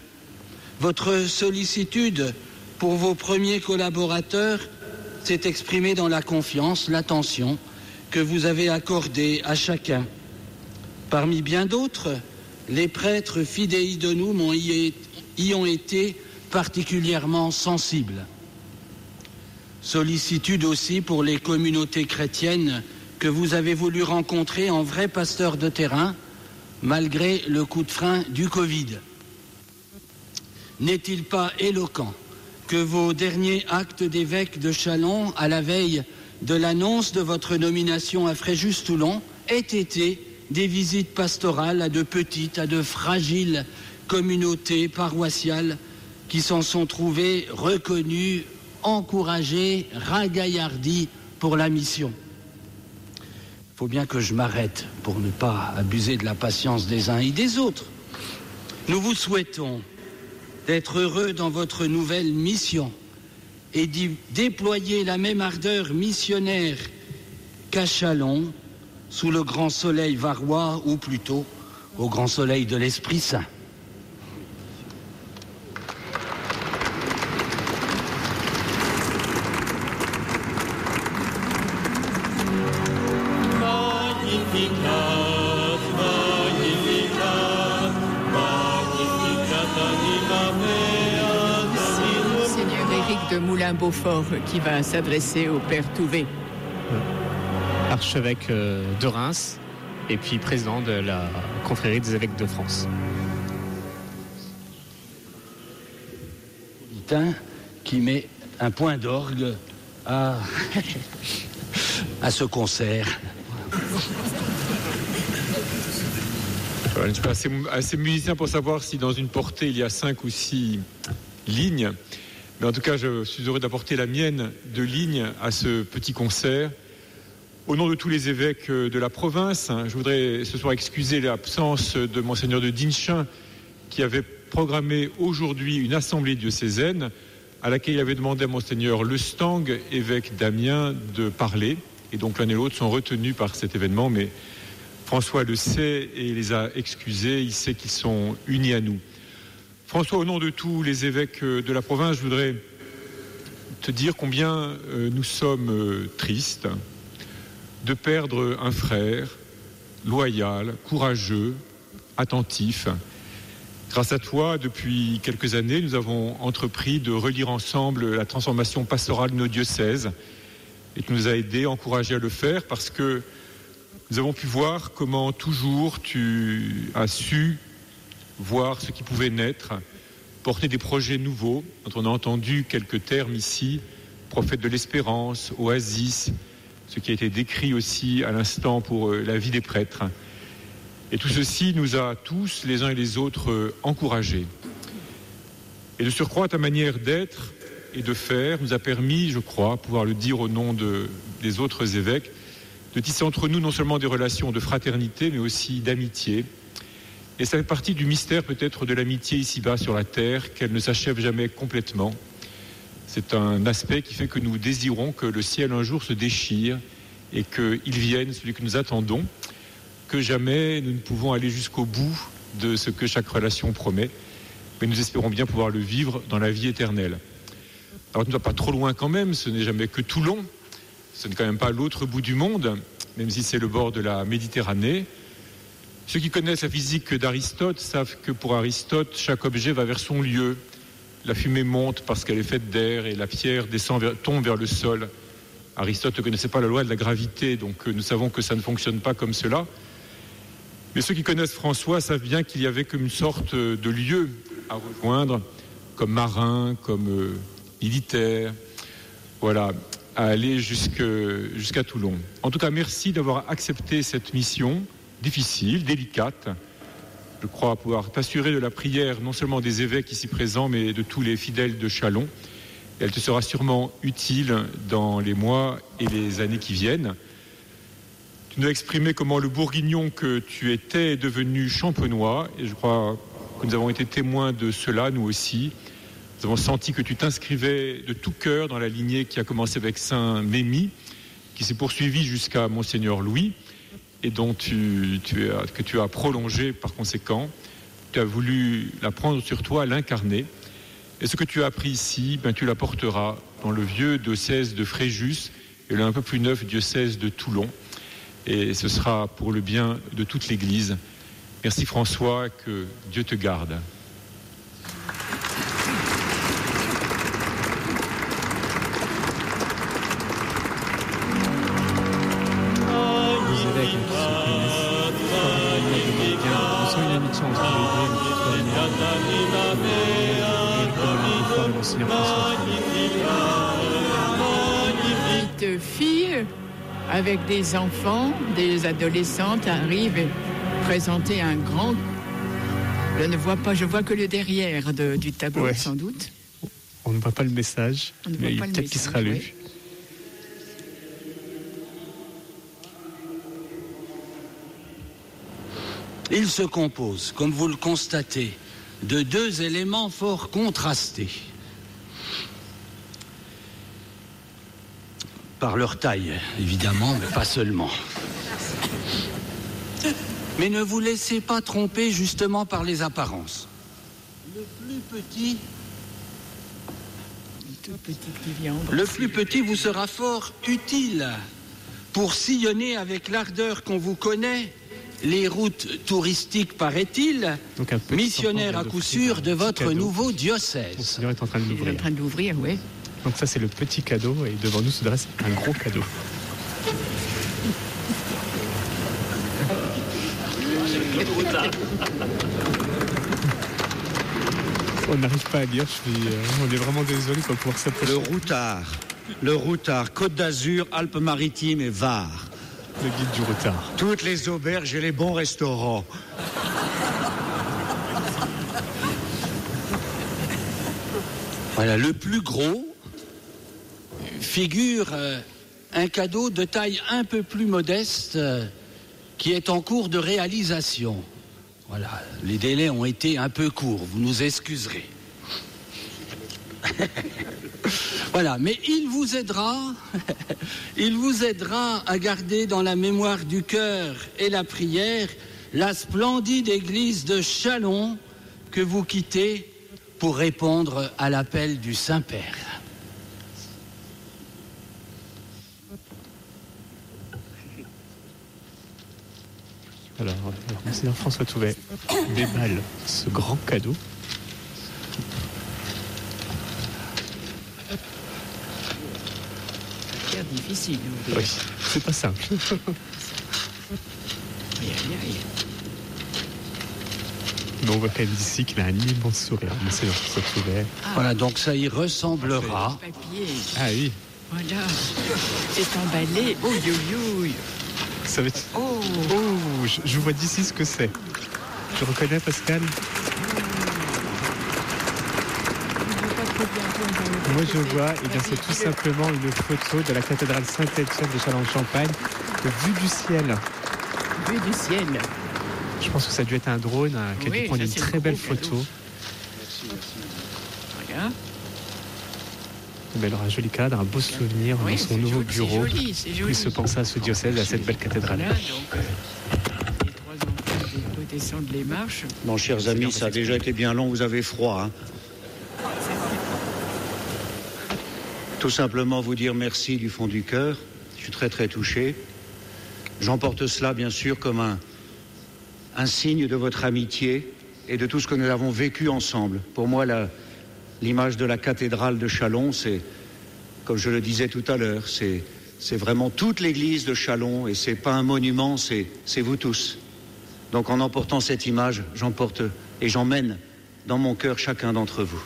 Votre sollicitude pour vos premiers collaborateurs s'est exprimée dans la confiance, l'attention que vous avez accordée à chacun. Parmi bien d'autres, les prêtres fidei donum ont y, ont été particulièrement sensibles. Sollicitude aussi pour les communautés chrétiennes que vous avez voulu rencontrer en vrai pasteur de terrain, malgré le coup de frein du Covid. N'est-il pas éloquent? Que vos derniers actes d'évêque de Chalon, à la veille de l'annonce de votre nomination à Fréjus-Toulon, aient été des visites pastorales à de petites, à de fragiles communautés paroissiales qui s'en sont trouvées reconnues, encouragées, ragaillardies pour la mission. Il faut bien que je m'arrête pour ne pas abuser de la patience des uns et des autres. Nous vous souhaitons d'être heureux dans votre nouvelle mission et d'y déployer la même ardeur missionnaire qu'à Chalon, sous le grand soleil varois, ou plutôt au grand soleil de l'Esprit Saint. Moulin-Beaufort qui va s'adresser au Père Touvet. archevêque euh, de Reims et puis président de la confrérie des évêques de France. Putain, qui met un point d'orgue à, à ce concert. Voilà, je suis pas assez, assez musicien pour savoir si dans une portée il y a cinq ou six lignes. Mais en tout cas, je suis heureux d'apporter la mienne de lignes à ce petit concert. Au nom de tous les évêques de la province, hein, je voudrais ce soir excuser l'absence de Monseigneur de Dinchin qui avait programmé aujourd'hui une assemblée diocésaine à laquelle il avait demandé à Monseigneur Le Stang, évêque d'Amiens, de parler. Et donc l'un et l'autre sont retenus par cet événement, mais François le sait et les a excusés, il sait qu'ils sont unis à nous. François, au nom de tous les évêques euh, de la province, je voudrais te dire combien euh, nous sommes euh, tristes de perdre un frère loyal, courageux, attentif. Grâce à toi, depuis quelques années, nous avons entrepris de relire ensemble la transformation pastorale de nos diocèses et tu nous as aidés, encouragés à le faire parce que nous avons pu voir comment toujours tu as su voir ce qui pouvait naître, porter des projets nouveaux, dont on a entendu quelques termes ici, prophète de l'espérance, oasis, ce qui a été décrit aussi à l'instant pour euh, la vie des prêtres. Et tout ceci nous a tous, les uns et les autres, euh, encouragés. Et de surcroît, ta manière d'être et de faire nous a permis, je crois, pouvoir le dire au nom de- des autres évêques, de tisser entre nous non seulement des relations de fraternité, mais aussi d'amitié. Et ça fait partie du mystère peut-être de l'amitié ici-bas sur la terre, qu'elle ne s'achève jamais complètement. C'est un aspect qui fait que nous désirons que le ciel un jour se déchire et qu'il vienne, celui que nous attendons, que jamais nous ne pouvons aller jusqu'au bout de ce que chaque relation promet, mais nous espérons bien pouvoir le vivre dans la vie éternelle. Alors, tu ne pas trop loin quand même, ce n'est jamais que Toulon, ce n'est quand même pas l'autre bout du monde, même si c'est le bord de la Méditerranée. Ceux qui connaissent la physique d'Aristote savent que pour Aristote, chaque objet va vers son lieu. La fumée monte parce qu'elle est faite d'air et la pierre descend vers- tombe vers le sol. Aristote ne connaissait pas la loi de la gravité, donc euh, nous savons que ça ne fonctionne pas comme cela. Mais ceux qui connaissent François savent bien qu'il y avait comme une sorte euh, de lieu à rejoindre, comme marin, comme euh, militaire. Voilà. à aller jusqu'à Toulon. En tout cas, merci d'avoir accepté cette mission difficile, délicate. Je crois pouvoir t'assurer de la prière non seulement des évêques ici présents, mais de tous les fidèles de Chalon. Elle te sera sûrement utile dans les mois et les années qui viennent. Tu nous as exprimé comment le bourguignon que tu étais est devenu champenois, et je crois que nous avons été témoins de cela, nous aussi. Nous avons senti que tu t'inscrivais de tout cœur dans la lignée qui a commencé avec Saint Mémy, qui s'est poursuivie jusqu'à Monseigneur Louis, et dont tu, que tu as prolongé par conséquent. Tu as voulu la prendre sur toi, l'incarner. Et ce que tu as appris ici, ben, tu l'apporteras dans le vieux diocèse de Fréjus et le un peu plus neuf diocèse de Toulon. Et ce sera pour le bien de toute l'Église. Merci François, que Dieu te garde. Avec des enfants, des adolescentes arrivent présenter un grand. Je ne vois pas, je vois que le derrière de, du tableau, Ouais. sans doute. On ne voit pas le message, On ne voit mais pas le peut-être qu'il sera lu. ouais. Il se compose, comme vous le constatez, de deux éléments fort contrastés. Par leur taille, évidemment, mais pas seulement. Mais ne vous laissez pas tromper justement par les apparences. Le plus petit, Tout petit qui vient embrasser. le plus petit vous sera fort utile pour sillonner avec l'ardeur qu'on vous connaît les routes touristiques, paraît-il, Donc un petit missionnaire enfant à coup sûr de votre cadeau. nouveau diocèse. Monseigneur est en train de Il est en train de l'ouvrir, oui. Donc ça c'est le petit cadeau et devant nous se dresse un gros cadeau. On n'arrive pas à lire, je suis, euh, on est vraiment désolé pour pouvoir s'approcher. Le routard. Le routard. Côte d'Azur, Alpes-Maritimes et Var. Le guide du retard. Toutes les auberges et les bons restaurants. Voilà, le plus gros figure euh, un cadeau de taille un peu plus modeste euh, qui est en cours de réalisation. Voilà, les délais ont été un peu courts, vous nous excuserez. [laughs] voilà, mais il vous aidera, [laughs] il vous aidera à garder dans la mémoire du cœur et la prière la splendide église de Chalon que vous quittez pour répondre à l'appel du Saint-Père. Alors, Monseigneur François Touvet déballe ce grand cadeau. C'est difficile. oui. Oui, c'est pas simple. Aïe, aïe, aïe. Mais on voit quand même d'ici qu'il a un immense sourire, Monseigneur François Touvet. Voilà, donc ça y ressemblera. Papier. Ah oui, Voilà. C'est emballé. Oh, yo, yo. ça va être... Oh. Oh, je, je vois d'ici ce que c'est. Tu reconnais Pascal Moi je vois, et bien c'est tout simplement une photo de la cathédrale Saint-Étienne de Châlons-en-Champagne, vue du ciel. Vue du ciel. Je pense que ça a dû être un drone hein, qui a Oui, dû prendre une très le belle photo. Regarde. Mais alors un joli cadre, un beau souvenir Oui, dans son nouveau joli, bureau. joli, c'est joli. Il se pense à ce diocèse, à cette belle cathédrale. Voilà, donc, euh, les marches. Bon, chers amis, ça a déjà été bien long, vous avez froid. hein. Tout simplement vous dire merci du fond du cœur. Je suis très très touché. J'emporte cela bien sûr comme un, un signe de votre amitié et de tout ce que nous avons vécu ensemble. Pour moi, la- l'image de la cathédrale de Chalon, c'est, comme je le disais tout à l'heure, c'est, c'est vraiment toute l'église de Chalon et c'est pas un monument, c'est, c'est vous tous. Donc en emportant cette image, j'emporte et j'emmène dans mon cœur chacun d'entre vous.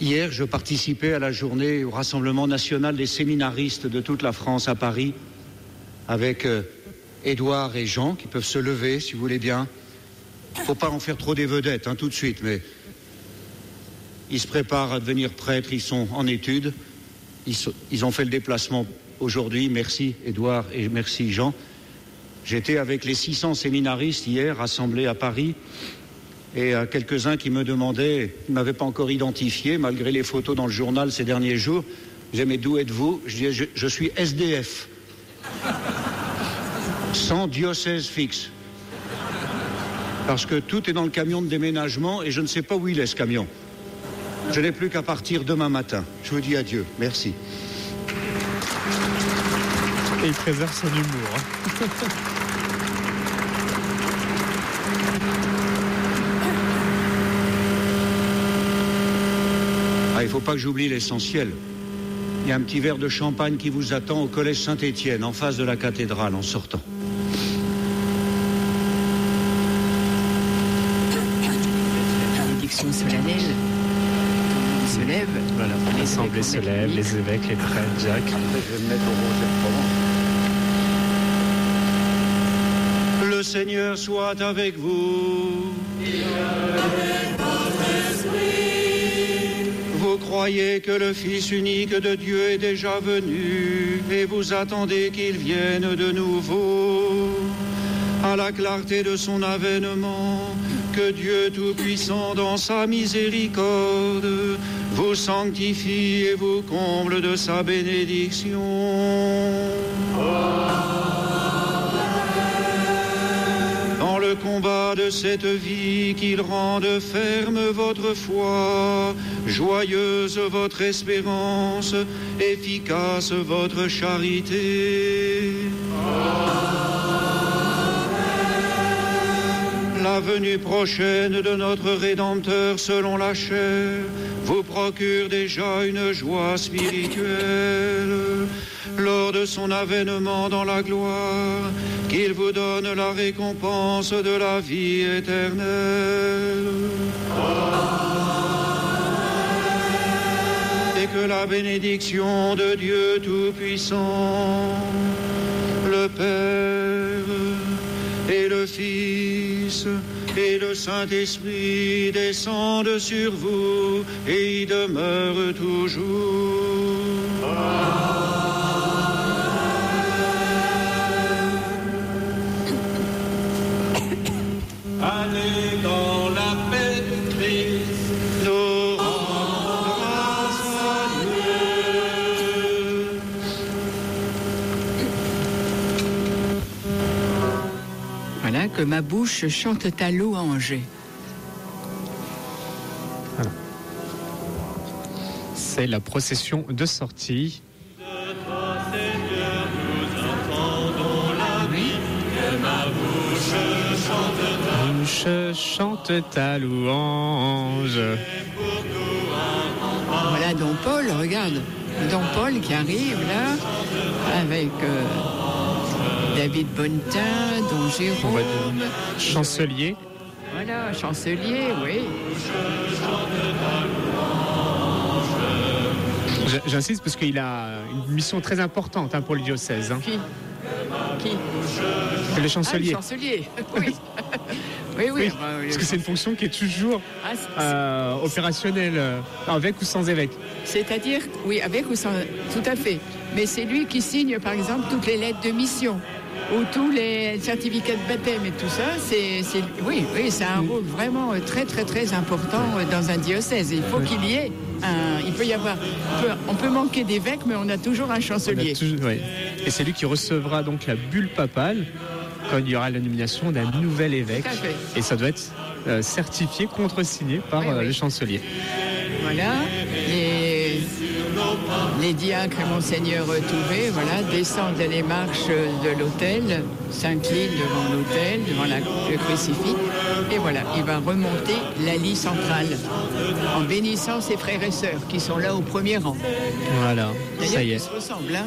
Hier, je participais à la journée au Rassemblement national des séminaristes de toute la France à Paris, avec euh, Édouard et Jean, qui peuvent se lever, si vous voulez bien. Il ne faut pas en faire trop des vedettes, hein, tout de suite, mais ils se préparent à devenir prêtres, ils sont en études. Ils, ont fait le déplacement aujourd'hui. Merci Édouard et merci Jean. J'étais avec les 600 séminaristes hier rassemblés à Paris et à quelques-uns qui me demandaient, ils ne m'avaient pas encore identifié malgré les photos dans le journal ces derniers jours. Je disais, mais d'où êtes-vous? Je disais, je, je suis SDF, sans diocèse fixe. Parce que tout est dans le camion de déménagement et je ne sais pas où il est ce camion. Je n'ai plus qu'à partir demain matin. Je vous dis adieu. Merci. Et il préserve son humour. [laughs] il ne faut pas que j'oublie l'essentiel. Il y a un petit verre de champagne qui vous attend au collège Saint-Étienne, en face de la cathédrale, en sortant. Bénédiction solennelle. Se lève. Voilà, l'Assemblée se lève, les évêques, les prêtres, Jacques. Je vais me mettre au Roger de Provence. Le Seigneur soit avec vous. Croyez que le Fils unique de Dieu est déjà venu et vous attendez qu'il vienne de nouveau à la clarté de son avènement, que Dieu Tout-Puissant dans sa miséricorde vous sanctifie et vous comble de sa bénédiction. De cette vie, qu'il rende ferme votre foi, joyeuse votre espérance, efficace votre charité. La venue prochaine de notre Rédempteur selon la chair vous procure déjà une joie spirituelle lors de son avènement dans la gloire, qu'il vous donne la récompense de la vie éternelle. Et que la bénédiction de Dieu Tout-Puissant, le Père et le Fils et le Saint-Esprit descendent sur vous et y demeurent toujours. Que ma bouche chante ta louange. C'est la procession de sortie. Bouche chante ta louange. Voilà Don Paul, regarde. Don Paul qui arrive là, avec euh, David Bonnetin, Don Jérôme. chancelier. Voilà, chancelier, oui. J'insiste parce qu'il a une mission très importante hein, pour le diocèse. hein. Qui? Qui? C'est le chancelier. Ah, le chancelier, [laughs] oui. oui, oui. Oui, enfin, le- parce que c'est une fonction qui est toujours Ah, euh, opérationnelle, euh, avec ou sans évêque. C'est-à-dire, oui, avec ou sans. Tout à fait. Mais c'est lui qui signe, par exemple, toutes les lettres de mission ou tous les certificats de baptême et tout ça. C'est, oui, oui, c'est un rôle vraiment euh, très, très, très important euh, dans un diocèse. Il faut qu'il y ait un. Il peut y avoir. on peut- On peut manquer d'évêque, mais on a toujours un chancelier. toujours- ouais. Et c'est lui qui recevra donc la bulle papale quand il y aura la nomination d'un nouvel évêque. Et ça doit être euh, certifié, contresigné par Oui, oui. le chancelier. Voilà. Les, les diacres et Monseigneur Touvet, voilà, descendent les marches de l'autel, s'inclinent devant l'autel, devant la- le crucifix, et voilà, il va remonter l'allée centrale en bénissant ses frères et sœurs qui sont là au premier rang. Voilà, ça y est. se ressemblent, hein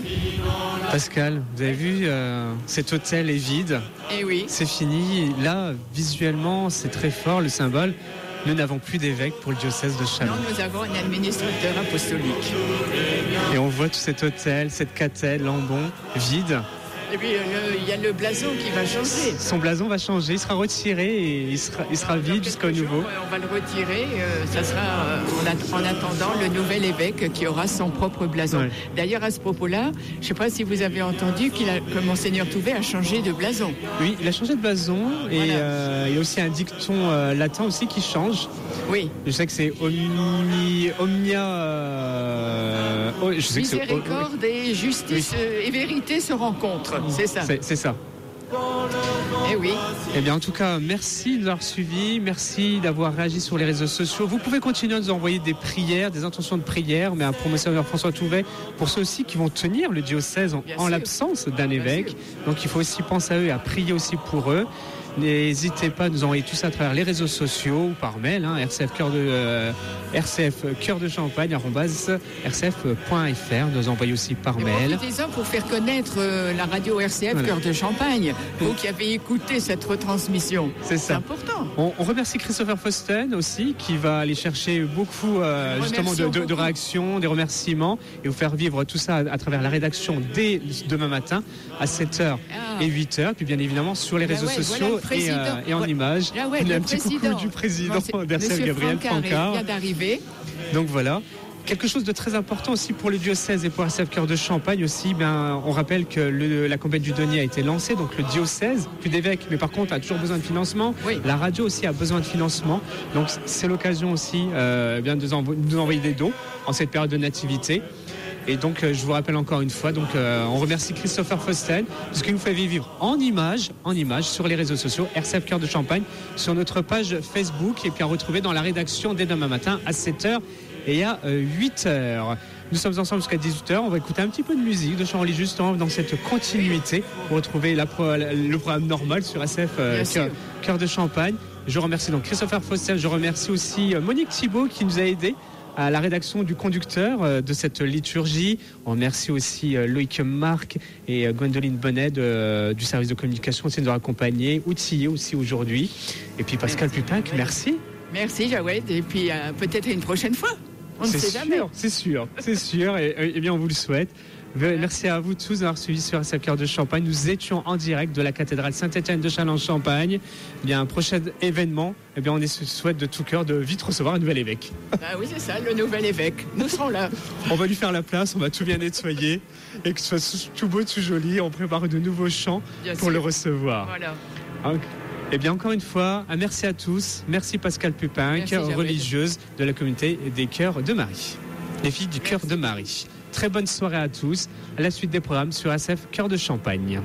Pascal, vous avez vu, euh, cet hôtel est vide. Eh oui. C'est fini. Là, visuellement, c'est très fort le symbole. Nous n'avons plus d'évêque pour le diocèse de Non, Chalon. nous avons un administrateur apostolique. Et on voit tout cet hôtel, cette catèdre, Lambon, vide. Et puis, euh, il y a le blason qui va changer. Son blason va changer, il sera retiré et il sera, il sera vide jusqu'au nouveau. On va le retirer. euh, ça sera euh, en, at- en attendant le nouvel évêque qui aura son propre blason. Ouais. D'ailleurs, à ce propos-là, je ne sais pas si vous avez entendu qu'il a, que Monseigneur Touvet a changé de blason. Oui, il a changé de blason et Voilà. euh, il y a aussi un dicton euh, latin aussi qui change. Oui. Je sais que c'est omni, omnia. euh, oh, je sais que c'est- Miséricorde et justice et vérité se rencontrent. C'est ça. C'est ça. Eh oui. Eh bien, en tout cas, merci de nous avoir suivis. Merci d'avoir réagi sur les réseaux sociaux. Vous pouvez continuer à nous envoyer des prières, des intentions de prière, mais un promotionnaire François Touvet pour ceux aussi qui vont tenir le diocèse en, en l'absence d'un évêque. Donc, il faut aussi penser à eux et à prier aussi pour eux. N'hésitez pas à nous envoyer tout ça à travers les réseaux sociaux ou par mail, hein, RCF cœur de euh, RCF cœur de champagne rcf.fr. Nous envoyer aussi par mail. Profitez-en pour faire connaître euh, la radio RCF Voilà. Cœur de Champagne, vous qui avez écouté cette retransmission. C'est ça. important. On, on remercie Christopher Fosten aussi, qui va aller chercher beaucoup euh, justement de, réactions, des remerciements, et vous faire vivre tout ça à, à travers la rédaction dès demain matin à 7h Ah. et 8h, puis bien évidemment sur les Ben réseaux ouais, voilà sociaux le président. et, euh, et en Voilà. images. Ah ouais, On a un petit coucou président. du président c'est- d'RCF Gabriel Francard Donc voilà. Quelque chose de très important aussi pour le diocèse et pour RCF Cœur de Champagne aussi, ben, on rappelle que le- la campagne du denier a été lancée, donc le diocèse, plus d'évêques, mais par contre a toujours besoin de financement. La radio aussi a besoin de financement, donc c'est l'occasion aussi euh, eh bien, de nous envo- de nous envoyer des dons en cette période de nativité. Et donc, euh, je vous rappelle encore une fois, donc, euh, on remercie Christopher Fosten, parce qu'il nous fait vivre en images, en images sur les réseaux sociaux, RCF Cœur de Champagne, sur notre page Facebook, et puis à retrouver dans la rédaction dès demain matin à 7h et à 8h. Nous sommes ensemble jusqu'à 18h. On va écouter un petit peu de musique, de chant religieux, justement, dans cette continuité pour retrouver la pro- le programme normal sur SF euh, Cœur, de Champagne. Je remercie donc Christopher Foster. Je remercie aussi euh, Monique Thibault qui nous a aidés à la rédaction du conducteur euh, de cette liturgie. On remercie aussi euh, Loïc Marc et euh, Gwendoline Bonnet de, du service de communication aussi de nous accompagner, outillés aussi aujourd'hui. Et puis Pascal Pupinck, merci. Merci, Jawed. Et puis euh, peut-être une prochaine fois. On ne sait sûr, jamais. C'est sûr, c'est sûr. Et, et- et bien, on vous le souhaite. Merci à vous tous d'avoir suivi sur SF Cœur de Champagne. Nous étions en direct de la cathédrale Saint-Étienne de Châlons-Champagne. Bien, un prochain événement, eh bien, on souhaite de tout cœur de vite recevoir un nouvel évêque. Ah oui, c'est ça, le nouvel évêque. Nous serons là. On va lui faire la place, on va tout bien nettoyer et que ce soit tout beau, tout joli. On prépare de nouveaux chants Bien pour sûr. le recevoir. Voilà. Eh bien, encore une fois, un merci à tous. Merci Pascal Pupin, religieuse de la communauté des Cœurs de Marie. Les filles du Cœur de Marie. Très bonne soirée à tous. À la suite des programmes sur SF Cœur de Champagne.